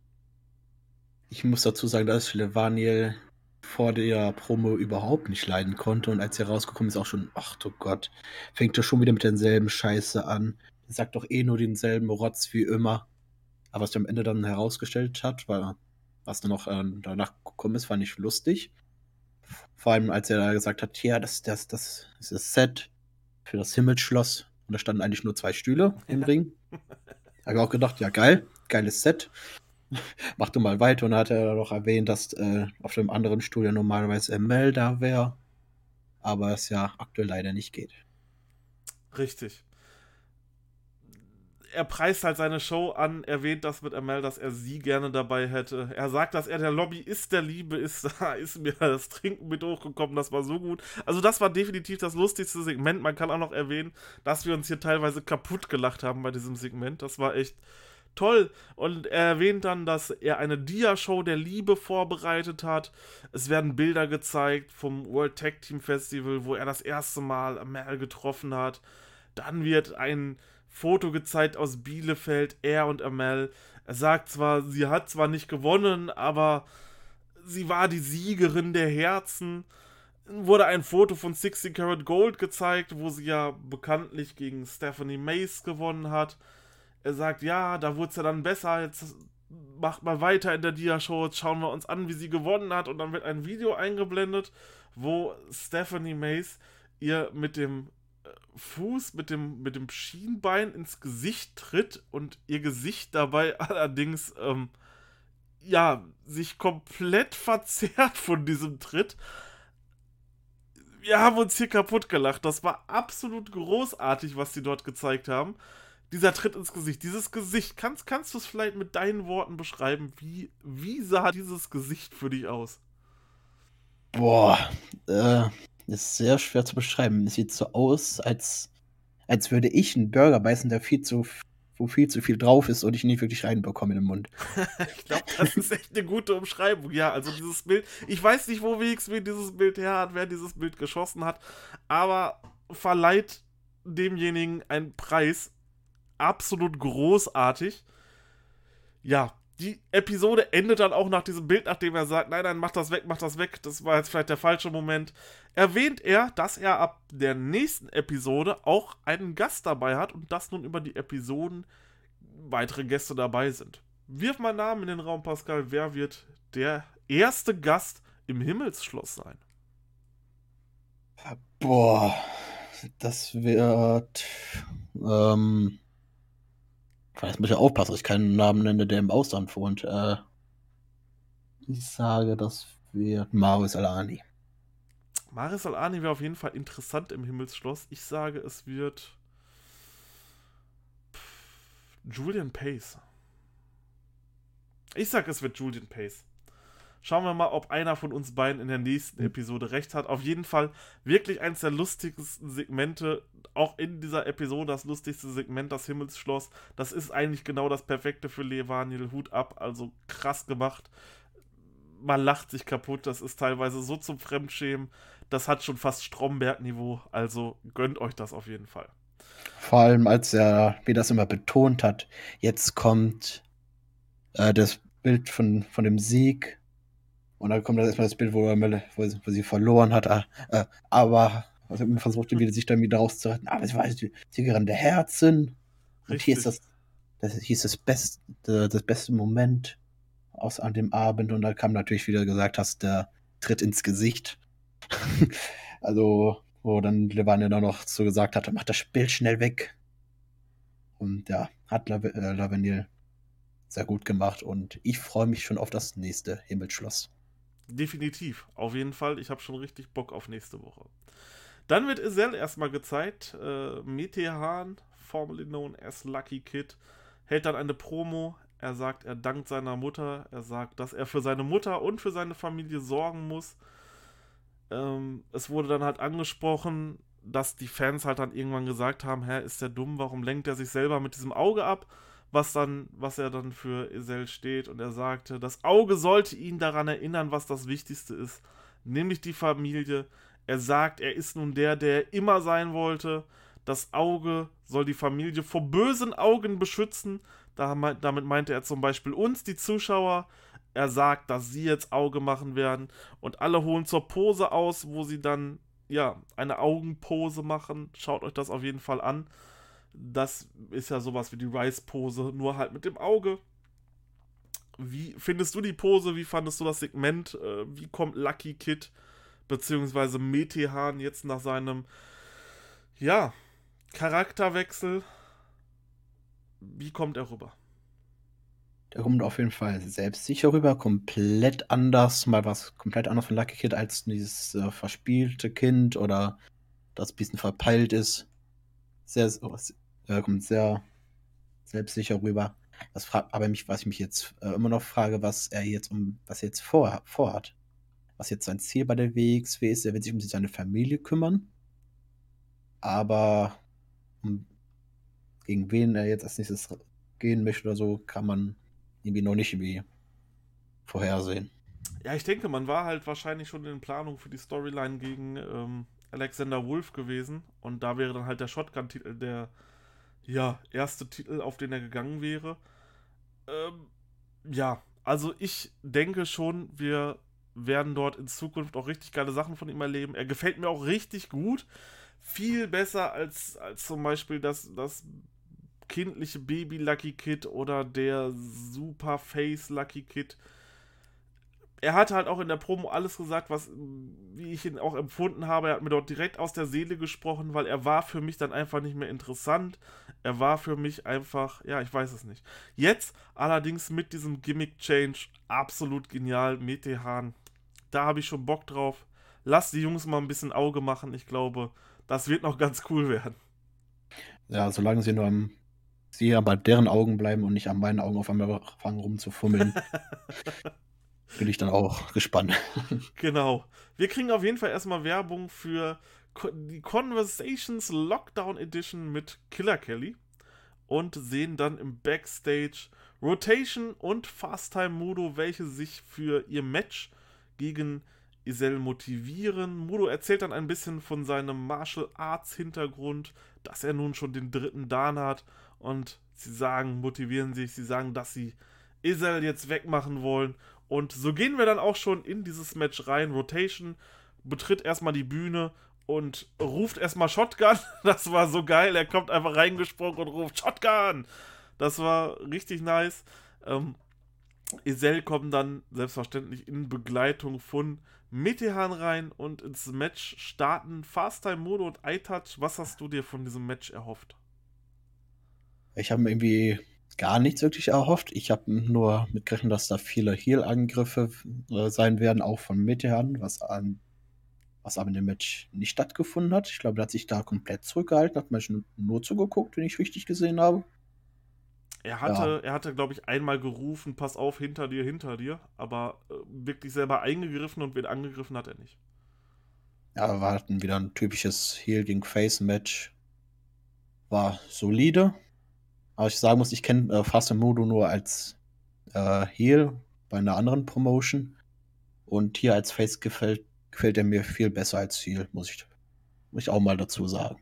S2: Ich muss dazu sagen, dass Levaniel vor der Promo überhaupt nicht leiden konnte und als er rausgekommen ist, auch schon, ach du Gott, fängt er schon wieder mit denselben Scheiße an. Sagt doch eh nur denselben Rotz wie immer. Aber was sich am Ende dann herausgestellt hat, war, was dann noch äh, danach gekommen ist, fand ich lustig. Vor allem, als er da gesagt hat, ja, das, das, das ist das Set für das Himmelsschloss. Und da standen eigentlich nur zwei Stühle im Ring. Habe ich auch gedacht, ja, geil, geiles Set. Mach du mal weiter. Und dann hat er noch erwähnt, dass äh, auf dem anderen Stuhl ja normalerweise ML da wäre. Aber es ja aktuell leider nicht geht.
S1: Richtig er preist halt seine Show an, erwähnt das mit Amel, dass er sie gerne dabei hätte. Er sagt, dass er der Lobbyist der Liebe ist. Da ist mir das Trinken mit hochgekommen, das war so gut. Also, das war definitiv das lustigste Segment. Man kann auch noch erwähnen, dass wir uns hier teilweise kaputt gelacht haben bei diesem Segment. Das war echt toll. Und er erwähnt dann, dass er eine Dia-Show der Liebe vorbereitet hat. Es werden Bilder gezeigt vom World Tag Team Festival, wo er das erste Mal Amel getroffen hat. Dann wird ein Foto gezeigt aus Bielefeld, er und Amel. Er sagt zwar, sie hat zwar nicht gewonnen, aber sie war die Siegerin der Herzen. Wurde ein Foto von 60 Karat Gold gezeigt, wo sie ja bekanntlich gegen Stephanie Mace gewonnen hat. Er sagt, ja, da wurde es ja dann besser, jetzt macht mal weiter in der Dia-Show, jetzt schauen wir uns an, wie sie gewonnen hat. Und dann wird ein Video eingeblendet, wo Stephanie Mace ihr mit dem Fuß mit dem, mit dem Schienbein ins Gesicht tritt und ihr Gesicht dabei allerdings, ähm, ja, sich komplett verzerrt von diesem Tritt. Wir haben uns hier kaputt gelacht. Das war absolut großartig, was sie dort gezeigt haben. Dieser Tritt ins Gesicht, dieses Gesicht, kannst, kannst du es vielleicht mit deinen Worten beschreiben? Wie, wie sah dieses Gesicht für dich aus?
S2: Boah, äh, ist sehr schwer zu beschreiben. Es sieht so aus, als, als würde ich einen Burger beißen, der viel zu, wo viel zu viel drauf ist und ich nicht wirklich reinbekomme in den Mund.
S1: ich glaube, das ist echt eine gute Umschreibung. Ja, also dieses Bild, ich weiß nicht, wo WXW dieses Bild her hat, wer dieses Bild geschossen hat, aber verleiht demjenigen einen Preis. Absolut großartig. Ja, die Episode endet dann auch nach diesem Bild, nachdem er sagt, nein, nein, mach das weg, mach das weg, das war jetzt vielleicht der falsche Moment, erwähnt er, dass er ab der nächsten Episode auch einen Gast dabei hat und dass nun über die Episoden weitere Gäste dabei sind. Wirf mal Namen in den Raum, Pascal, wer wird der erste Gast im Himmelsschloss sein?
S2: Boah, das wird ähm, Jetzt muss ich aufpassen, dass ich keinen Namen nenne, der im Ausland wohnt. Äh, ich sage, das wird Marius Alani.
S1: Marius Alani wäre auf jeden Fall interessant im Himmelsschloss. Ich sage, es wird Julian Pace. Ich sage, es wird Julian Pace. Schauen wir mal, ob einer von uns beiden in der nächsten hm. Episode recht hat. Auf jeden Fall wirklich eins der lustigsten Segmente, auch in dieser Episode, das lustigste Segment, das Himmelsschloss. Das ist eigentlich genau das Perfekte für Levaniel. Hut ab, also krass gemacht. Man lacht sich kaputt, das ist teilweise so zum Fremdschämen. Das hat schon fast Stromberg-Niveau, also gönnt euch das auf jeden Fall.
S2: Vor allem, als er, wie das immer betont hat, jetzt kommt äh, das Bild von, von dem Sieg und dann kommt erstmal das Bild, wo, er, wo, wo sie verloren hat. Ah, äh, aber also versucht wieder, sich dann wieder rauszuretten. Aber sie war die Siegerin der Herzen. Und Richtig. hier ist das, das hieß das beste, das beste Moment aus an dem Abend. Und da kam natürlich wieder gesagt hast, der Tritt ins Gesicht. also, wo dann Levane dann noch so gesagt hatte, mach das Bild schnell weg. Und ja, hat äh, Laveniel sehr gut gemacht und ich freue mich schon auf das nächste Himmelsschloss.
S1: Definitiv, auf jeden Fall. Ich habe schon richtig Bock auf nächste Woche. Dann wird Isel erstmal gezeigt. Äh, Metehan, formerly known as Lucky Kid, hält dann eine Promo. Er sagt, er dankt seiner Mutter. Er sagt, dass er für seine Mutter und für seine Familie sorgen muss. Ähm, es wurde dann halt angesprochen, dass die Fans halt dann irgendwann gesagt haben: Hä, ist der dumm? Warum lenkt er sich selber mit diesem Auge ab? Was dann, was er dann für Isel steht. Und er sagte, das Auge sollte ihn daran erinnern, was das Wichtigste ist, nämlich die Familie. Er sagt, er ist nun der, der immer sein wollte. Das Auge soll die Familie vor bösen Augen beschützen. damit meinte er zum Beispiel uns, die Zuschauer. Er sagt, dass sie jetzt Auge machen werden. Und alle holen zur Pose aus, wo sie dann, ja, eine Augenpose machen. Schaut euch das auf jeden Fall an. Das ist ja sowas wie die Rice-Pose, nur halt mit dem Auge. Wie findest du die Pose? Wie fandest du das Segment? Äh, wie kommt Lucky Kid beziehungsweise Metehan jetzt nach seinem ja, Charakterwechsel? Wie kommt er rüber?
S2: Der kommt auf jeden Fall selbstsicher rüber, komplett anders, mal was komplett anderes von Lucky Kid als dieses äh, verspielte Kind oder das bisschen verpeilt ist. Sehr, er kommt sehr selbstsicher rüber. Das aber mich, was ich mich jetzt äh, immer noch frage, was er jetzt um, was er jetzt vor, vorhat. Was jetzt sein Ziel bei der WXW ist, er wird sich um seine Familie kümmern. Aber um, gegen wen er jetzt als nächstes gehen möchte oder so, kann man irgendwie noch nicht irgendwie vorhersehen.
S1: Ja, ich denke, man war halt wahrscheinlich schon in Planung für die Storyline gegen ähm, Alexander Wolf gewesen. Und da wäre dann halt der Shotgun-Titel der ja, erste Titel, auf den er gegangen wäre. Ähm, ja, also ich denke schon, wir werden dort in Zukunft auch richtig geile Sachen von ihm erleben. Er gefällt mir auch richtig gut. Viel besser als, als zum Beispiel das, das kindliche Baby Lucky Kid oder der Super Face Lucky Kid er hat halt auch in der Promo alles gesagt, was, wie ich ihn auch empfunden habe. Er hat mir dort direkt aus der Seele gesprochen, weil er war für mich dann einfach nicht mehr interessant. Er war für mich einfach, ja, ich weiß es nicht. Jetzt allerdings mit diesem Gimmick-Change absolut genial. Metehan, da habe ich schon Bock drauf. Lass die Jungs mal ein bisschen Auge machen. Ich glaube, das wird noch ganz cool werden.
S2: Ja, solange sie nur am sie ja bei deren Augen bleiben und nicht an meinen Augen auf einmal fangen rumzufummeln. bin ich dann auch gespannt.
S1: Genau. Wir kriegen auf jeden Fall erstmal Werbung für die Conversations Lockdown Edition mit Killer Kelly und sehen dann im Backstage Rotation und Fast Time Mudo, welche sich für ihr Match gegen Isel motivieren. Mudo erzählt dann ein bisschen von seinem Martial Arts Hintergrund, dass er nun schon den dritten Dan hat und sie sagen, motivieren sich, sie sagen, dass sie Isel jetzt wegmachen wollen und so gehen wir dann auch schon in dieses Match rein. Rotation betritt erstmal die Bühne und ruft erstmal Shotgun. Das war so geil. Er kommt einfach reingesprungen und ruft Shotgun. Das war richtig nice. Ähm, Isel kommt dann selbstverständlich in Begleitung von Metehan rein und ins Match starten Fast Time Modo und iTouch. Was hast du dir von diesem Match erhofft?
S2: Ich habe irgendwie gar nichts wirklich erhofft. Ich habe nur mitgerechnet, dass da viele Heal-Angriffe äh, sein werden, auch von Metehan, was, an, was aber in dem Match nicht stattgefunden hat. Ich glaube, er hat sich da komplett zurückgehalten, hat manchmal nur zugeguckt, wenn ich richtig gesehen habe.
S1: Er hatte, ja. er hatte, glaube ich, einmal gerufen, pass auf, hinter dir, hinter dir, aber äh, wirklich selber eingegriffen und wen angegriffen hat er nicht.
S2: Ja, war halt wieder ein typisches Heal gegen Face Match. War solide, aber ich sagen muss, ich kenne äh, Fast nur als äh, Heel bei einer anderen Promotion. Und hier als Face gefällt, gefällt er mir viel besser als Heel, muss ich, muss ich auch mal dazu sagen.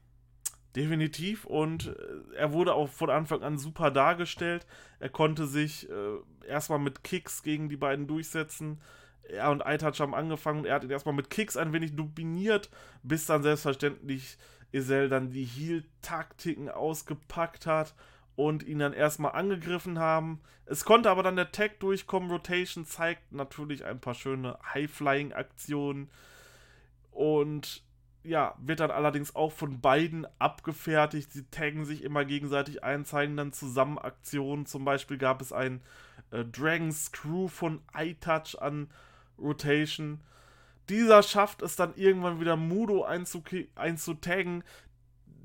S1: Definitiv und äh, er wurde auch von Anfang an super dargestellt. Er konnte sich äh, erstmal mit Kicks gegen die beiden durchsetzen. Er und iTouch haben angefangen. Er hat ihn erstmal mit Kicks ein wenig dominiert, bis dann selbstverständlich Isel dann die Heal-Taktiken ausgepackt hat und ihn dann erstmal angegriffen haben. Es konnte aber dann der Tag durchkommen. Rotation zeigt natürlich ein paar schöne High-Flying-Aktionen und ja, wird dann allerdings auch von beiden abgefertigt. Sie taggen sich immer gegenseitig ein, zeigen dann zusammen Aktionen. Zum Beispiel gab es ein äh, Dragon Screw von iTouch an Rotation. Dieser schafft es dann irgendwann wieder Mudo einzutaggen,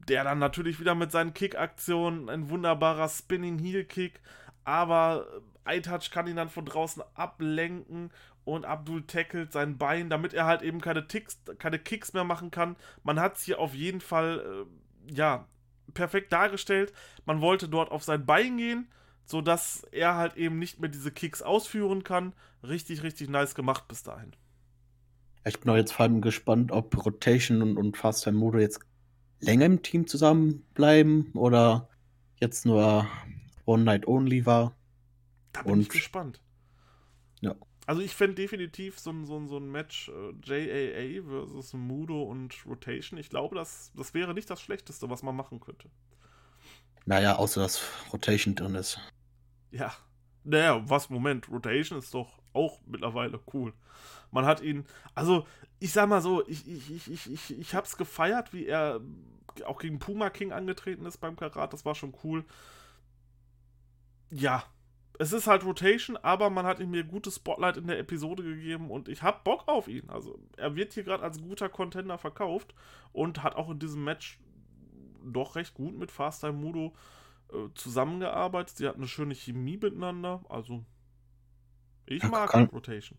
S1: der dann natürlich wieder mit seinen Kick-Aktionen, ein wunderbarer Spinning Heel Kick, aber iTouch kann ihn dann von draußen ablenken und Abdul tackelt sein Bein, damit er halt eben keine, Ticks, keine Kicks mehr machen kann. Man hat es hier auf jeden Fall, äh, ja, perfekt dargestellt. Man wollte dort auf sein Bein gehen, sodass er halt eben nicht mehr diese Kicks ausführen kann. Richtig, richtig nice gemacht bis dahin.
S2: Ich bin auch jetzt vor allem gespannt, ob Rotation und, und Fast Time Modo jetzt länger im Team zusammenbleiben oder jetzt nur One Night Only war.
S1: Da bin Und, ich gespannt. Ja. Also ich fände definitiv so ein, so ein, so ein Match äh, JAA versus Mudo und Rotation. Ich glaube, das, das wäre nicht das Schlechteste, was man machen könnte.
S2: Naja, außer dass Rotation drin ist.
S1: Ja. Naja, was, Moment, Rotation ist doch auch mittlerweile cool. Man hat ihn, also ich sag mal so, ich, ich, ich, ich, ich, ich hab's gefeiert, wie er auch gegen Puma King angetreten ist beim Karat, das war schon cool. Ja, es ist halt Rotation, aber man hat ihm mir gutes Spotlight in der Episode gegeben und ich hab Bock auf ihn. Also er wird hier gerade als guter Contender verkauft und hat auch in diesem Match doch recht gut mit Fast Time Mudo äh, zusammengearbeitet. Sie hatten eine schöne Chemie miteinander. Also, ich
S2: Ja,
S1: mag
S2: kann-
S1: Rotation.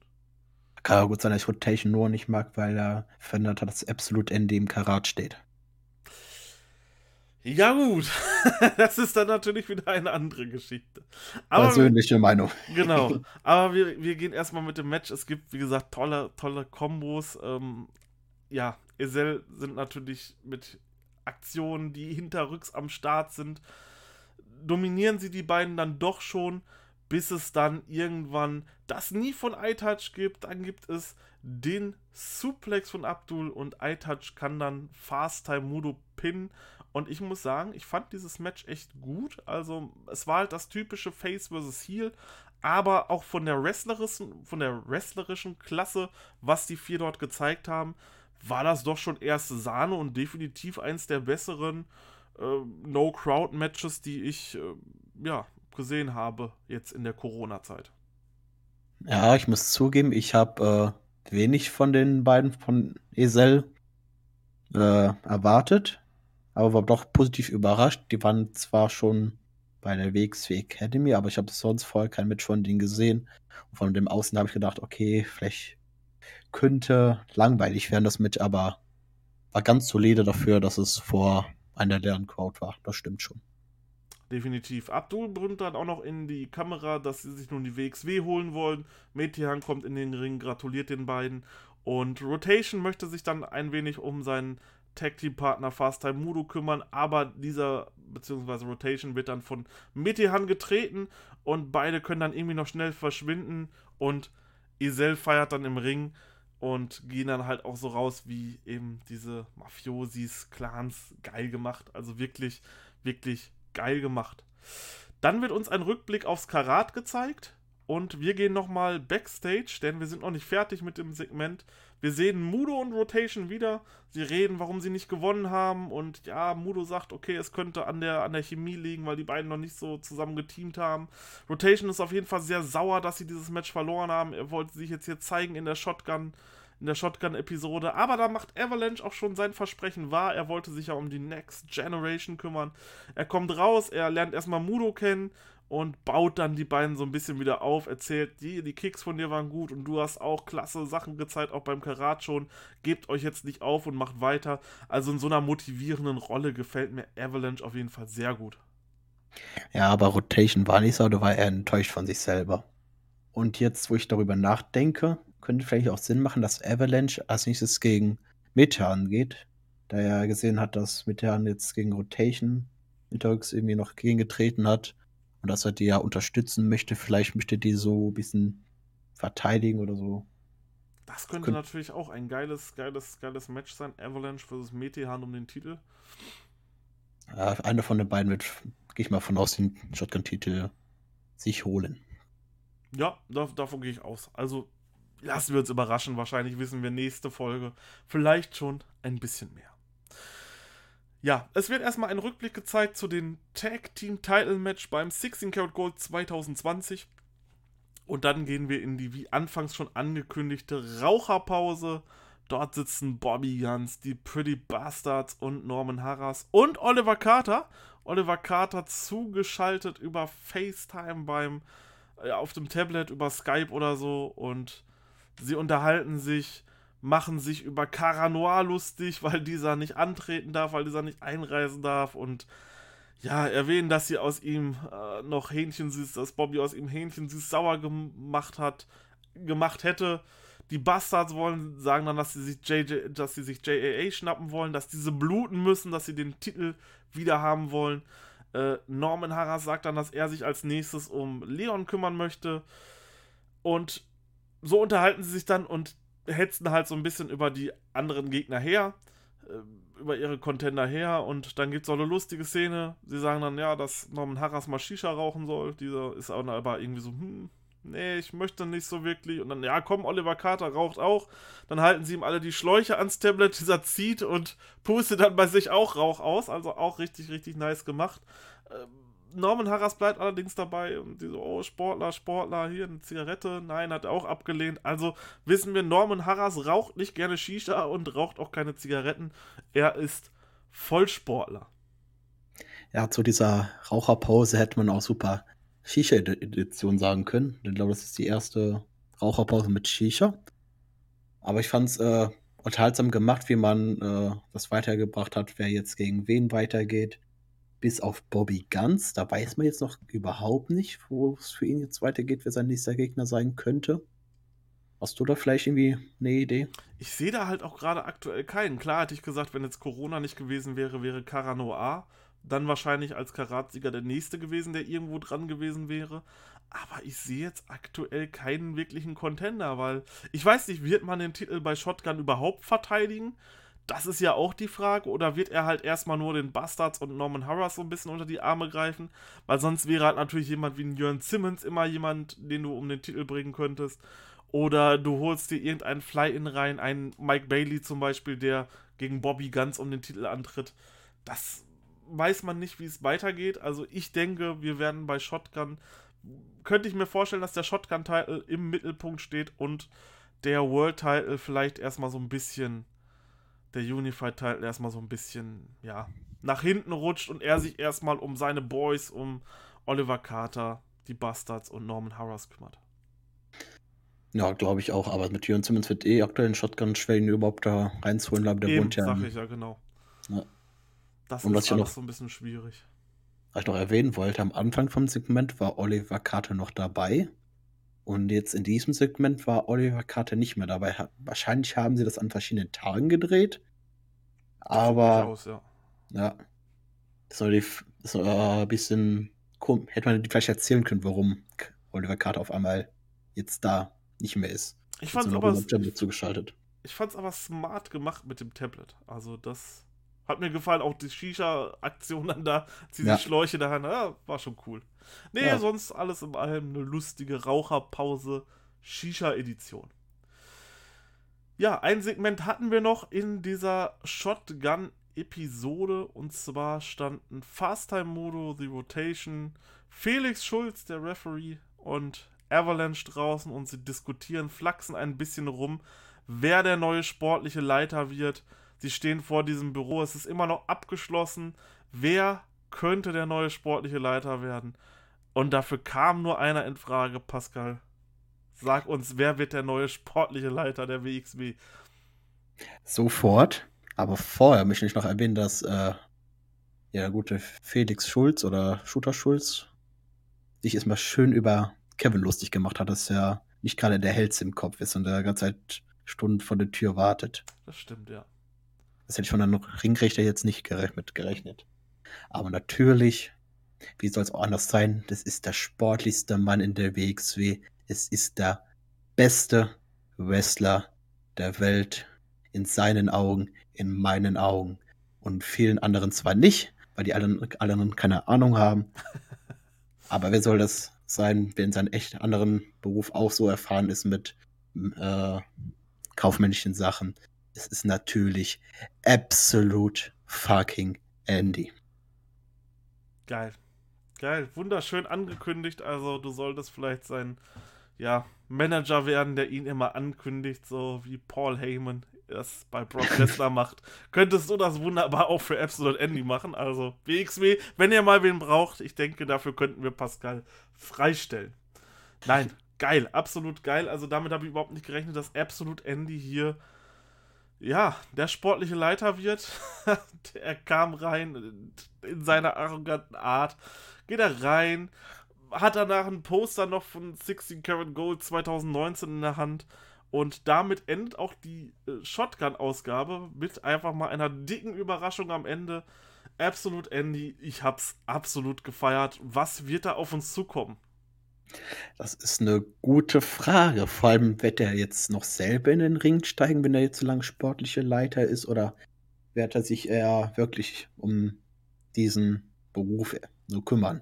S2: Kann ja gut sein, dass ich Rotation nur nicht mag, weil er verändert hat, dass absolut Ende im Karat steht.
S1: Ja, gut. das ist dann natürlich wieder eine andere Geschichte. Aber
S2: Persönliche Meinung.
S1: Genau. Aber wir, wir gehen erstmal mit dem Match. Es gibt, wie gesagt, tolle, tolle Kombos. Ähm, ja, Esel sind natürlich mit Aktionen, die hinterrücks am Start sind. Dominieren sie die beiden dann doch schon, bis es dann irgendwann das nie von iTouch gibt. Dann gibt es den Suplex von Abdul und iTouch kann dann Fast Time Mudo pinnen. Und ich muss sagen, ich fand dieses Match echt gut. Also, es war halt das typische Face vs. Heel, aber auch von der wrestlerischen, von der wrestlerischen Klasse, was die vier dort gezeigt haben, war das doch schon erste Sahne und definitiv eins der besseren No-Crowd-Matches, die ich äh, ja, gesehen habe jetzt in der Corona-Zeit.
S2: Ja, ich muss zugeben, ich habe äh, wenig von den beiden von Esel äh, erwartet, aber war doch positiv überrascht. Die waren zwar schon bei der WXW Academy, aber ich habe sonst vorher kein Match von denen gesehen. Und von dem Außen habe ich gedacht, okay, vielleicht könnte langweilig werden das Match, aber war ganz solide dafür, dass es vor einer leeren Crowd war. Das stimmt schon.
S1: Definitiv. Abdul brüllt dann auch noch in die Kamera, dass sie sich nun die WXW holen wollen. Metehan kommt in den Ring, gratuliert den beiden. Und Rotation möchte sich dann ein wenig um seinen Tag-Team-Partner Fast Time Mudo kümmern, aber dieser, beziehungsweise Rotation, wird dann von Metehan getreten und beide können dann irgendwie noch schnell verschwinden und Isel feiert dann im Ring und gehen dann halt auch so raus wie eben diese Mafiosis, Clans, geil gemacht. Also wirklich, wirklich geil gemacht. Dann wird uns ein Rückblick aufs Karat gezeigt und wir gehen nochmal backstage, denn wir sind noch nicht fertig mit dem Segment. Wir sehen Mudo und Rotation wieder. Sie reden, warum sie nicht gewonnen haben und ja, Mudo sagt, okay, es könnte an der, an der Chemie liegen, weil die beiden noch nicht so zusammen geteamt haben. Rotation ist auf jeden Fall sehr sauer, dass sie dieses Match verloren haben. Er wollte sich jetzt hier zeigen in der Shotgun in der Shotgun-Episode. Aber da macht Avalanche auch schon sein Versprechen wahr. Er wollte sich ja um die Next Generation kümmern. Er kommt raus, er lernt erstmal Mudo kennen und baut dann die beiden so ein bisschen wieder auf. Erzählt, die, die Kicks von dir waren gut und du hast auch klasse Sachen gezeigt, auch beim Karat schon. Gebt euch jetzt nicht auf und macht weiter. Also in so einer motivierenden Rolle gefällt mir Avalanche auf jeden Fall sehr gut.
S2: Ja, aber Rotation war nicht so, da war er enttäuscht von sich selber. Und jetzt, wo ich darüber nachdenke, könnte vielleicht auch Sinn machen, dass Avalanche als nächstes gegen Metehan geht, da er gesehen hat, dass Metehan jetzt gegen Rotation hinterrücks irgendwie noch gegengetreten hat und dass er die ja unterstützen möchte. Vielleicht möchte die so ein bisschen verteidigen oder so.
S1: Das könnte
S2: Könnt-
S1: natürlich auch ein geiles, geiles, geiles Match sein. Avalanche versus Metehan um den Titel.
S2: Ja, einer von den beiden wird, gehe ich mal von aus, den Shotgun-Titel sich holen.
S1: Ja, da, davon gehe ich aus. Also lassen wir uns überraschen. Wahrscheinlich wissen wir nächste Folge vielleicht schon ein bisschen mehr. Ja, es wird erstmal ein Rückblick gezeigt zu den Tag Team Title Match beim 16 Karat Gold 2020. Und dann gehen wir in die wie anfangs schon angekündigte Raucherpause. Dort sitzen Bobby Guns, die Pretty Bastards und Norman Harras und Oliver Carter. Oliver Carter zugeschaltet über FaceTime beim äh, auf dem Tablet über Skype oder so und sie unterhalten sich, machen sich über Cara Noir lustig, weil dieser nicht antreten darf, weil dieser nicht einreisen darf und ja, erwähnen, dass sie aus ihm äh, noch Hähnchensüß, dass Bobby aus ihm Hähnchensüß sauer gemacht hat, gemacht hätte. Die Bastards wollen sagen dann, dass sie sich JJ, dass sie sich JAA schnappen wollen, dass diese bluten müssen, dass sie den Titel wieder haben wollen. Äh, Norman Harras sagt dann, dass er sich als nächstes um Leon kümmern möchte. Und so unterhalten sie sich dann und hetzen halt so ein bisschen über die anderen Gegner her, äh, über ihre Contender her. Und dann gibt es auch eine lustige Szene. Sie sagen dann, ja, dass Norman Harras mal Shisha rauchen soll. Dieser ist aber irgendwie so, hm, nee, ich möchte nicht so wirklich. Und dann, ja, komm, Oliver Carter raucht auch. Dann halten sie ihm alle die Schläuche ans Tablet, dieser zieht und pustet dann bei sich auch Rauch aus. Also auch richtig, richtig nice gemacht. Ähm, Norman Harras bleibt allerdings dabei und die so, oh, Sportler, Sportler, hier eine Zigarette. Nein, hat er auch abgelehnt. Also wissen wir, Norman Harras raucht nicht gerne Shisha und raucht auch keine Zigaretten. Er ist Vollsportler.
S2: Ja, zu dieser Raucherpause hätte man auch super Shisha-Edition sagen können. Ich glaube, das ist die erste Raucherpause mit Shisha. Aber ich fand es äh, unterhaltsam gemacht, wie man äh, das weitergebracht hat, wer jetzt gegen wen weitergeht. Bis auf Bobby Guns. Da weiß man jetzt noch überhaupt nicht, wo es für ihn jetzt weitergeht, wer sein nächster Gegner sein könnte. Hast du da vielleicht irgendwie eine Idee?
S1: Ich sehe da halt auch gerade aktuell keinen. Klar hätte ich gesagt, wenn jetzt Corona nicht gewesen wäre, wäre Caranoa dann wahrscheinlich als Karatsieger der nächste gewesen, der irgendwo dran gewesen wäre. Aber ich sehe jetzt aktuell keinen wirklichen Contender, weil ich weiß nicht, wird man den Titel bei Shotgun überhaupt verteidigen? Das ist ja auch die Frage. Oder wird er halt erstmal nur den Bastards und Norman Harras so ein bisschen unter die Arme greifen? Weil sonst wäre halt natürlich jemand wie ein Jörn Simmons immer jemand, den du um den Titel bringen könntest. Oder du holst dir irgendeinen Fly-In rein, einen Mike Bailey zum Beispiel, der gegen Bobby ganz um den Titel antritt. Das weiß man nicht, wie es weitergeht. Also ich denke, wir werden bei Shotgun, könnte ich mir vorstellen, dass der Shotgun-Title im Mittelpunkt steht und der World-Title vielleicht erstmal so ein bisschen, der Unified-Title erstmal so ein bisschen, ja, nach hinten rutscht und er sich erstmal um seine Boys, um Oliver Carter, die Bastards und Norman Harras kümmert.
S2: Ja, glaube ich auch, aber mit Jörn Simmons wird eh aktuell ein Shotgun schwer, ihn überhaupt da reinzuholen, aber der
S1: Eben,
S2: wohnt ja.
S1: sag ich ja, genau.
S2: Ja.
S1: Das
S2: Und was
S1: ist
S2: ich
S1: alles
S2: noch-
S1: so ein bisschen schwierig.
S2: Was ich noch erwähnen wollte, am Anfang vom Segment war Oliver Carter noch dabei. Und jetzt in diesem Segment war Oliver Carter nicht mehr dabei. Wahrscheinlich haben sie das an verschiedenen Tagen gedreht. Aber
S1: Durchaus, ja.
S2: ja, das war, die, das war ein bisschen komisch. Hätte man vielleicht erzählen können, warum Oliver Carter auf einmal jetzt da nicht mehr ist.
S1: Ich
S2: nur noch
S1: aber,
S2: zugeschaltet.
S1: ich fand's aber smart gemacht mit dem Tablet. Also das hat mir gefallen, auch die Shisha-Aktion dann da, sie
S2: Ja.
S1: die Schläuche da ja, war schon cool. Nee,
S2: Ja.
S1: sonst alles in allem eine lustige Raucherpause Shisha-Edition. Ja, ein Segment hatten wir noch in dieser Shotgun-Episode und zwar standen Fast Time Modo, The Rotation, Felix Schulz, der Referee, und Avalanche draußen und sie diskutieren, flachsen ein bisschen rum, wer der neue sportliche Leiter wird. Sie stehen vor diesem Büro, es ist immer noch abgeschlossen. Wer könnte der neue sportliche Leiter werden? Und dafür kam nur einer in Frage, Pascal. Sag uns, wer wird der neue sportliche Leiter der WXW?
S2: Sofort. Aber vorher möchte ich noch erwähnen, dass äh, ja, der gute Felix Schulz oder Shooter Schulz sich erstmal schön über Kevin lustig gemacht hat, dass er nicht gerade der Hellste im Kopf ist und der ganze Zeit Stunden vor der Tür wartet.
S1: Das stimmt, ja.
S2: Das hätte ich von einem Ringrichter jetzt nicht gerech mit gerechnet. Aber natürlich, wie soll es auch anders sein, das ist der sportlichste Mann in der WXW. Es ist der beste Wrestler der Welt in seinen Augen, in meinen Augen und vielen anderen zwar nicht, weil die allen, anderen keine Ahnung haben. Aber wer soll das sein, wer in seinem echt anderen Beruf auch so erfahren ist mit äh, kaufmännischen Sachen? Es ist natürlich absolut fucking Andy.
S1: Geil. Geil. Wunderschön angekündigt. Also, du solltest vielleicht sein ja, Manager werden, der ihn immer ankündigt, so wie Paul Heyman es bei Brock Lesnar macht. Könntest du das wunderbar auch für Absolute Andy machen. Also, WXW, wenn ihr mal wen braucht, ich denke, dafür könnten wir Pascal freistellen. Nein, geil. Absolut geil. Also, damit habe ich überhaupt nicht gerechnet, dass Absolute Andy hier ja, der sportliche Leiter wird. er kam rein in seiner arroganten Art. Geht er rein, hat danach ein Poster noch von 16 Karat Gold 2019 in der Hand. Und damit endet auch die äh, Shotgun-Ausgabe mit einfach mal einer dicken Überraschung am Ende. Absolut Andy, ich hab's absolut gefeiert. Was wird da auf uns zukommen?
S2: Das ist eine gute Frage. Vor allem, wird er jetzt noch selber in den Ring steigen, wenn er jetzt so lange sportliche Leiter ist? Oder wird er sich eher wirklich um diesen Beruf so kümmern?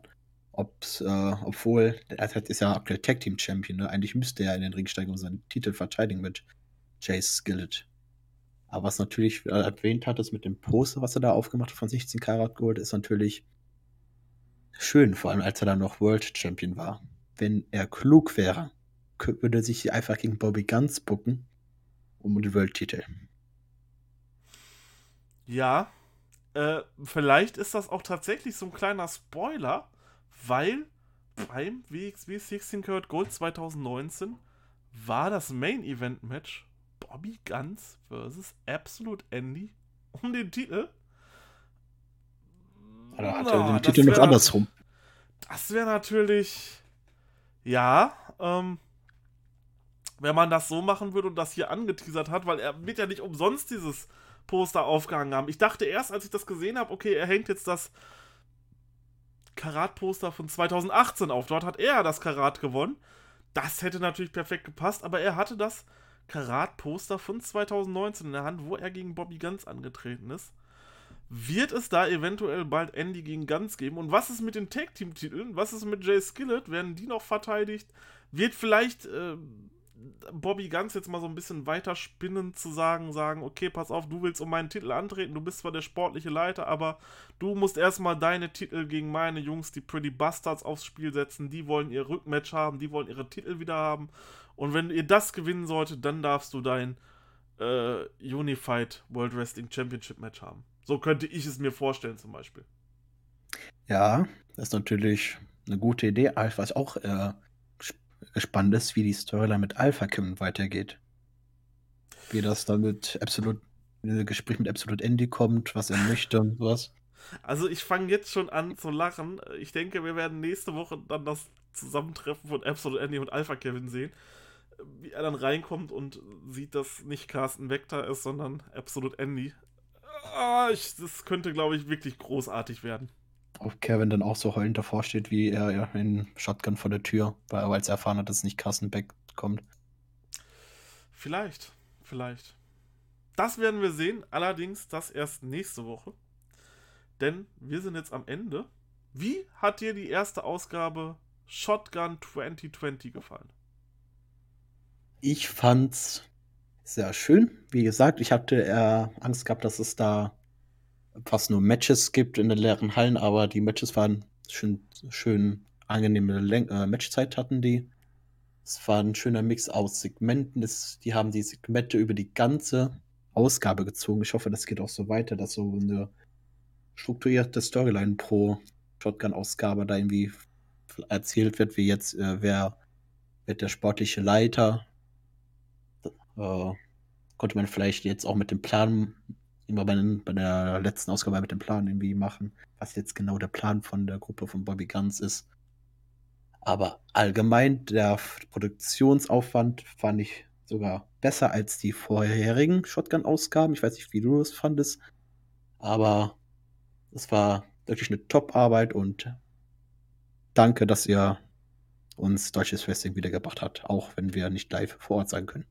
S2: Ob's, äh, obwohl, er ist ja aktuell Tag Team Champion, ne? Eigentlich müsste er in den Ring steigen und seinen Titel verteidigen mit Chase Skillett. Aber was natürlich er erwähnt hat, ist mit dem Poster, was er da aufgemacht hat von 16 Karat Gold, ist natürlich schön, vor allem als er dann noch World Champion war. Wenn er klug wäre, würde er sich einfach gegen Bobby Guns bucken um den World-Titel.
S1: Ja, Äh, vielleicht ist das auch tatsächlich so ein kleiner Spoiler, weil beim WXW 16 Karat Gold 2019 war das Main Event Match Bobby Guns versus Absolute Andy um den Titel.
S2: Oder hat er den Titel noch andersrum?
S1: Das wäre natürlich. Ja, ähm, wenn man das so machen würde und das hier angeteasert hat, weil er wird ja nicht umsonst dieses Poster aufgehangen haben. Ich dachte erst, als ich das gesehen habe, okay, er hängt jetzt das Karat-Poster von 2018 auf. Dort hat er das Karat gewonnen. Das hätte natürlich perfekt gepasst, aber er hatte das Karat-Poster von 2019 in der Hand, wo er gegen Bobby Ganz angetreten ist. Wird es da eventuell bald Andy gegen Ganz geben? Und was ist mit den Tag-Team-Titeln? Was ist mit Jay Skillett? Werden die noch verteidigt? Wird vielleicht äh, Bobby Ganz jetzt mal so ein bisschen weiter spinnen zu sagen, sagen, okay, pass auf, du willst um meinen Titel antreten, du bist zwar der sportliche Leiter, aber du musst erstmal deine Titel gegen meine Jungs, die Pretty Bastards, aufs Spiel setzen, die wollen ihr Rückmatch haben, die wollen ihre Titel wieder haben und wenn ihr das gewinnen solltet, dann darfst du dein äh, Unified World Wrestling Championship Match haben. So könnte ich es mir vorstellen zum Beispiel.
S2: Ja, das ist natürlich eine gute Idee. Weiß auch äh, gespannt ist, wie die Storyline mit Alpha Kim weitergeht. Wie das dann mit Absolute, ein Gespräch mit Absolute Andy kommt, was er möchte und sowas.
S1: Also ich fange jetzt schon an zu lachen. Ich denke, wir werden nächste Woche dann das Zusammentreffen von Absolute Andy und Alpha Kevin sehen. Wie er dann reinkommt und sieht, dass nicht Carsten Vector ist, sondern Absolute Andy. Ah, ich, das könnte, glaube ich, wirklich großartig werden
S2: ob Kevin dann auch so heulend davor steht, wie er in Shotgun vor der Tür, weil er als er erfahren hat, dass nicht Carsten Beck kommt.
S1: Vielleicht, vielleicht. Das werden wir sehen, allerdings das erst nächste Woche. Denn wir sind jetzt am Ende. Wie hat dir die erste Ausgabe Shotgun 2020 gefallen?
S2: Ich fand's sehr schön. Wie gesagt, ich hatte eher Angst gehabt, dass es da fast nur Matches gibt in den leeren Hallen, aber die Matches waren schön, schön angenehme Läng äh, Matchzeit hatten die. Es war ein schöner Mix aus Segmenten. Das, die haben die Segmente über die ganze Ausgabe gezogen. Ich hoffe, das geht auch so weiter, dass so eine strukturierte Storyline pro Shotgun-Ausgabe da irgendwie erzählt wird, wie jetzt, äh, wer wird der sportliche Leiter. Äh, konnte man vielleicht jetzt auch mit dem Plan immer bei, den, bei der letzten Ausgabe mit dem Plan irgendwie machen, was jetzt genau der Plan von der Gruppe von Bobby Guns ist. Aber allgemein, der Produktionsaufwand fand ich sogar besser als die vorherigen Shotgun-Ausgaben. Ich weiß nicht, wie du das fandest, aber es war wirklich eine Top-Arbeit und danke, dass ihr uns deutsches Wrestling wiedergebracht habt, auch wenn wir nicht live vor Ort sein können.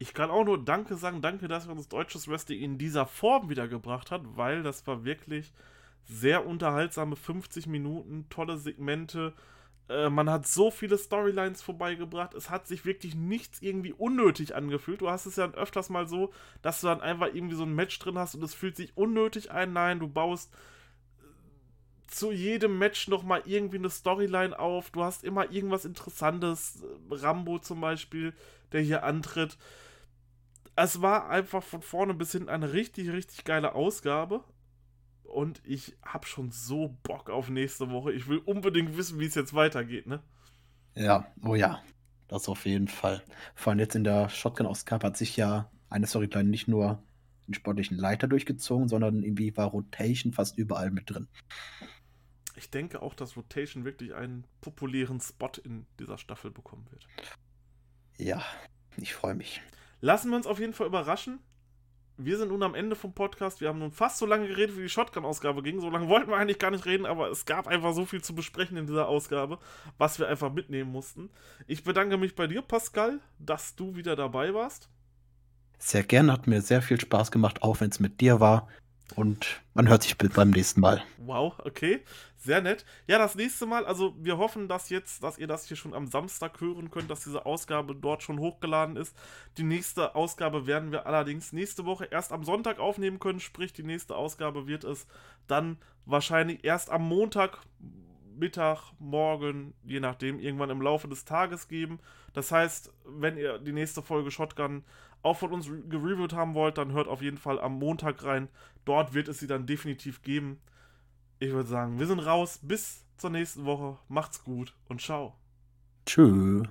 S1: Ich kann auch nur Danke sagen, danke, dass ihr uns deutsches Wrestling in dieser Form wiedergebracht hat, weil das war wirklich sehr unterhaltsame 50 Minuten, tolle Segmente. Äh, man hat so viele Storylines vorbeigebracht. Es hat sich wirklich nichts irgendwie unnötig angefühlt. Du hast es ja öfters mal so, dass du dann einfach irgendwie so ein Match drin hast und es fühlt sich unnötig ein. Nein, du baust äh, zu jedem Match nochmal irgendwie eine Storyline auf. Du hast immer irgendwas Interessantes. Rambo zum Beispiel, der hier antritt es war einfach von vorne bis hinten eine richtig, richtig geile Ausgabe. Und ich habe schon so Bock auf nächste Woche. Ich will unbedingt wissen, wie es jetzt weitergeht, ne?
S2: Ja, oh ja. Das auf jeden Fall. Vor allem jetzt in der Shotgun-Ausgabe hat sich ja eine Storyline nicht nur den sportlichen Leiter durchgezogen, sondern irgendwie war Rotation fast überall mit drin.
S1: Ich denke auch, dass Rotation wirklich einen populären Spot in dieser Staffel bekommen wird.
S2: Ja, ich freue mich.
S1: Lassen wir uns auf jeden Fall überraschen. Wir sind nun am Ende vom Podcast. Wir haben nun fast so lange geredet, wie die Shotgun-Ausgabe ging. So lange wollten wir eigentlich gar nicht reden, aber es gab einfach so viel zu besprechen in dieser Ausgabe, was wir einfach mitnehmen mussten. Ich bedanke mich bei dir, Pascal, dass du wieder dabei warst.
S2: Sehr gerne, hat mir sehr viel Spaß gemacht, auch wenn es mit dir war. Und man hört sich beim nächsten Mal.
S1: Wow, okay. Sehr nett. Ja, das nächste Mal, also wir hoffen, dass jetzt, dass ihr das hier schon am Samstag hören könnt, dass diese Ausgabe dort schon hochgeladen ist. Die nächste Ausgabe werden wir allerdings nächste Woche erst am Sonntag aufnehmen können, sprich die nächste Ausgabe wird es dann wahrscheinlich erst am Montag, Mittag, morgen, je nachdem, irgendwann im Laufe des Tages geben. Das heißt, wenn ihr die nächste Folge Shotgun auch von uns gereviewt haben wollt, dann hört auf jeden Fall am Montag rein. Dort wird es sie dann definitiv geben. Ich würde sagen, wir sind raus. Bis zur nächsten Woche. Macht's gut und ciao.
S2: Tschüss.